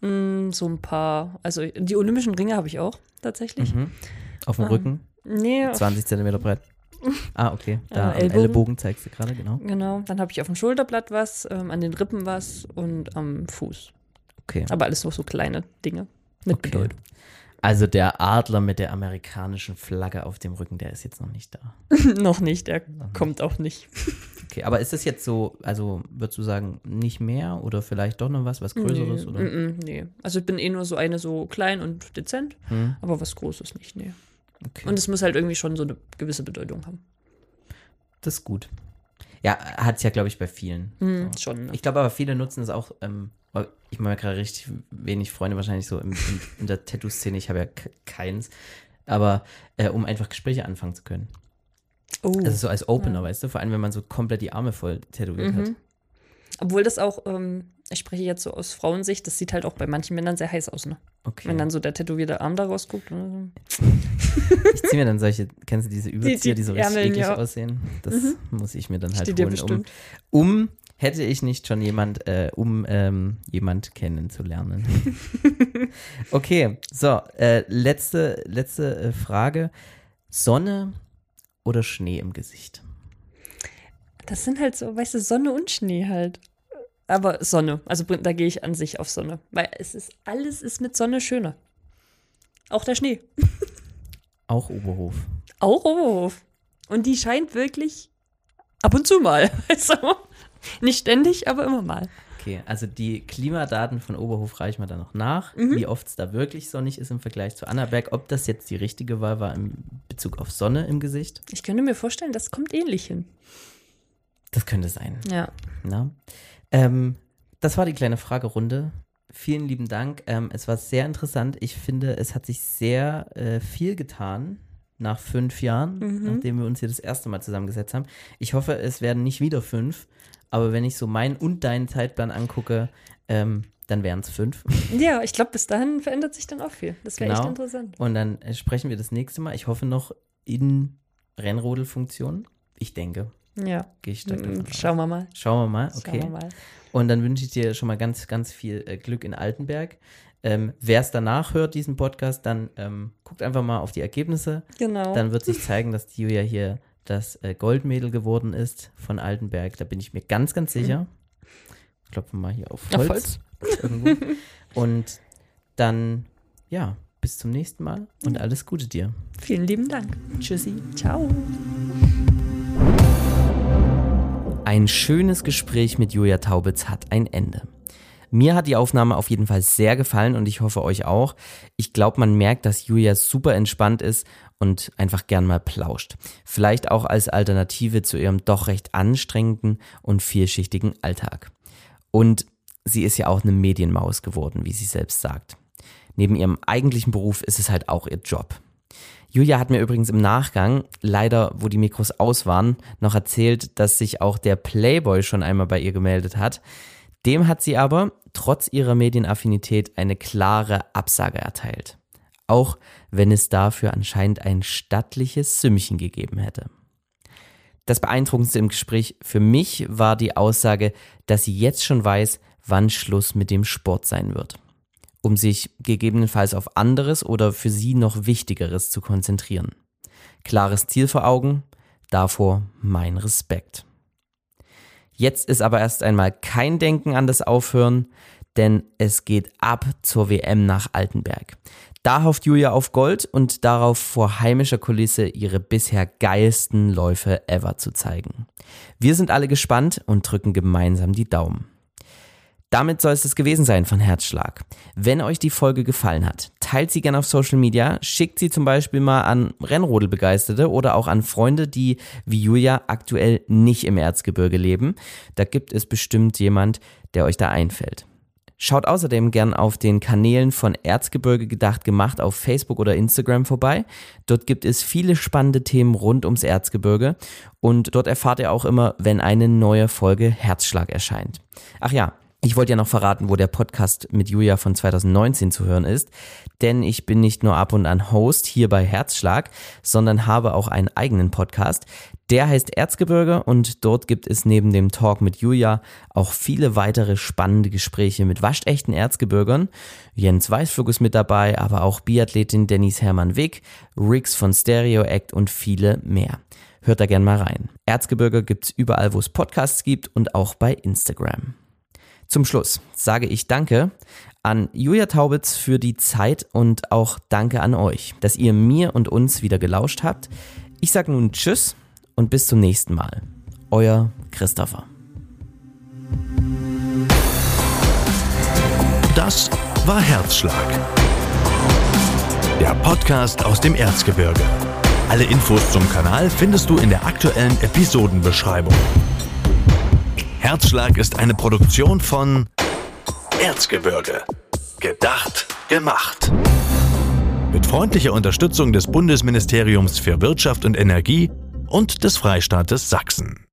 Mm, so ein paar. Also die olympischen Ringe habe ich auch tatsächlich. Mhm. Auf dem Ähm, Rücken, Nee, auf, 20 Zentimeter breit. Ah, okay. Da am Ellbogen. Ellbogen zeigst du gerade, genau. genau. Dann habe ich auf dem Schulterblatt was, ähm, an den Rippen was und am Fuß. Okay. Aber alles noch so kleine Dinge mit Okay. Bedeutung. Also der Adler mit der amerikanischen Flagge auf dem Rücken, der ist jetzt noch nicht da. noch nicht, der kommt auch nicht. Okay, aber ist das jetzt so, also würdest du sagen, nicht mehr oder vielleicht doch noch was, was Größeres? nee, Oder? nee. Also ich bin eh nur so eine so klein und dezent, Hm, aber was Großes nicht, nee. Okay. Und es muss halt irgendwie schon so eine gewisse Bedeutung haben. das ist gut. Ja, hat es ja, glaube ich, bei vielen. Hm, So. Schon. Ne? Ich glaube aber, viele nutzen es auch, ähm, ich meine gerade richtig wenig Freunde wahrscheinlich so im, im, in der Tattoo-Szene, ich habe ja ke- keins, aber äh, um einfach Gespräche anfangen zu können. oh. Also so als Opener, weißt du, vor allem wenn man so komplett die Arme voll tätowiert hat. Mhm. Obwohl das auch, ähm, ich spreche jetzt so aus Frauensicht, das sieht halt auch bei manchen Männern sehr heiß aus, ne? Okay. Wenn dann so der tätowierte Arm da rausguckt. So. Ich ziehe mir dann solche, kennst du diese Überzieher, die, die so richtig Ärmeln, ja. aussehen? Das muss ich mir dann halt Steht holen, um, um, hätte ich nicht schon jemand, äh, um ähm, jemand kennenzulernen. okay, so, äh, letzte, letzte äh, Frage. Sonne oder Schnee im Gesicht? Das sind halt so, weißt du, Sonne und Schnee halt. Aber Sonne, also da gehe ich an sich auf Sonne. Weil es ist, alles ist mit Sonne schöner. Auch der Schnee. Auch Oberhof. Auch Oberhof. Und die scheint wirklich ab und zu mal. Also, nicht ständig, aber immer mal. Okay, also die Klimadaten von Oberhof reichen wir dann noch nach, Mhm. wie oft es da wirklich sonnig ist im Vergleich zu Annaberg, ob das jetzt die richtige Wahl war im Bezug auf Sonne im Gesicht. Ich könnte mir vorstellen, das kommt ähnlich hin. Das könnte sein. Ja. Na? Ähm, das war die kleine Fragerunde. Vielen lieben Dank. Ähm, es war sehr interessant. Ich finde, es hat sich sehr äh, viel getan nach fünf Jahren, Mhm. nachdem wir uns hier das erste Mal zusammengesetzt haben. Ich hoffe, es werden nicht wieder fünf, aber wenn ich so meinen und deinen Zeitplan angucke, ähm, dann wären es fünf. Ja, ich glaube, bis dahin verändert sich dann auch viel. Das wäre echt Genau. interessant. Und dann äh, sprechen wir das nächste Mal. Ich hoffe noch in Rennrodelfunktion. Ich denke. Ja. Gehe ich stark davon aus. Schauen wir mal. Schauen wir mal. Okay. Wir mal. Und dann wünsche ich dir schon mal ganz, ganz viel äh, Glück in Altenberg. Ähm, Wer es danach hört, diesen Podcast, dann ähm, guckt einfach mal auf die Ergebnisse. Genau. Dann wird sich zeigen, dass die Julia hier das äh, Goldmädel geworden ist von Altenberg. Da bin ich mir ganz, ganz sicher. Klopfen wir mal hier auf Holz. Auf Holz. Und dann, ja, bis zum nächsten Mal und alles Gute dir. Vielen lieben Dank. Tschüssi. Ciao. Ein schönes Gespräch mit Julia Taubitz hat ein Ende. Mir hat die Aufnahme auf jeden Fall sehr gefallen und ich hoffe euch auch. Ich glaube, man merkt, dass Julia super entspannt ist und einfach gern mal plauscht. Vielleicht auch als Alternative zu ihrem doch recht anstrengenden und vielschichtigen Alltag. Und sie ist ja auch eine Medienmaus geworden, wie sie selbst sagt. Neben ihrem eigentlichen Beruf ist es halt auch ihr Job. Julia hat mir übrigens im Nachgang, leider wo die Mikros aus waren, noch erzählt, dass sich auch der Playboy schon einmal bei ihr gemeldet hat. Dem hat sie aber, trotz ihrer Medienaffinität, eine klare Absage erteilt. Auch wenn es dafür anscheinend ein stattliches Sümmchen gegeben hätte. Das Beeindruckendste im Gespräch für mich war die Aussage, dass sie jetzt schon weiß, wann Schluss mit dem Sport sein wird, um sich gegebenenfalls auf anderes oder für sie noch Wichtigeres zu konzentrieren. Klares Ziel vor Augen, davor mein Respekt. Jetzt ist aber erst einmal kein Denken an das Aufhören, denn es geht ab zur WM nach Altenberg. Da hofft Julia auf Gold und darauf vor heimischer Kulisse ihre bisher geilsten Läufe ever zu zeigen. Wir sind alle gespannt und drücken gemeinsam die Daumen. Damit soll es das gewesen sein von Herzschlag. Wenn euch die Folge gefallen hat, teilt sie gerne auf Social Media, schickt sie zum Beispiel mal an Rennrodelbegeisterte oder auch an Freunde, die wie Julia aktuell nicht im Erzgebirge leben. Da gibt es bestimmt jemand, der euch da einfällt. Schaut außerdem gern auf den Kanälen von Erzgebirge gedacht gemacht auf Facebook oder Instagram vorbei. Dort gibt es viele spannende Themen rund ums Erzgebirge und dort erfahrt ihr auch immer, wenn eine neue Folge Herzschlag erscheint. Ach ja, ich wollte ja noch verraten, wo der Podcast mit Julia von 2019 zu hören ist, denn ich bin nicht nur ab und an Host hier bei Herzschlag, sondern habe auch einen eigenen Podcast. Der heißt Erzgebirge und dort gibt es neben dem Talk mit Julia auch viele weitere spannende Gespräche mit waschechten Erzgebirgern. Jens Weißflug ist mit dabei, aber auch Biathletin Dennis Hermann Wick, Riggs von Stereo Act und viele mehr. Hört da gern mal rein. Erzgebirge gibt's überall, wo es Podcasts gibt und auch bei Instagram. Zum Schluss sage ich Danke an Julia Taubitz für die Zeit und auch Danke an euch, dass ihr mir und uns wieder gelauscht habt. Ich sage nun Tschüss und bis zum nächsten Mal. Euer Christopher. Das war Herzschlag. Der Podcast aus dem Erzgebirge. Alle Infos zum Kanal findest du in der aktuellen Episodenbeschreibung. Herzschlag ist eine Produktion von Erzgebirge. Gedacht, gemacht. Mit freundlicher Unterstützung des Bundesministeriums für Wirtschaft und Energie und des Freistaates Sachsen.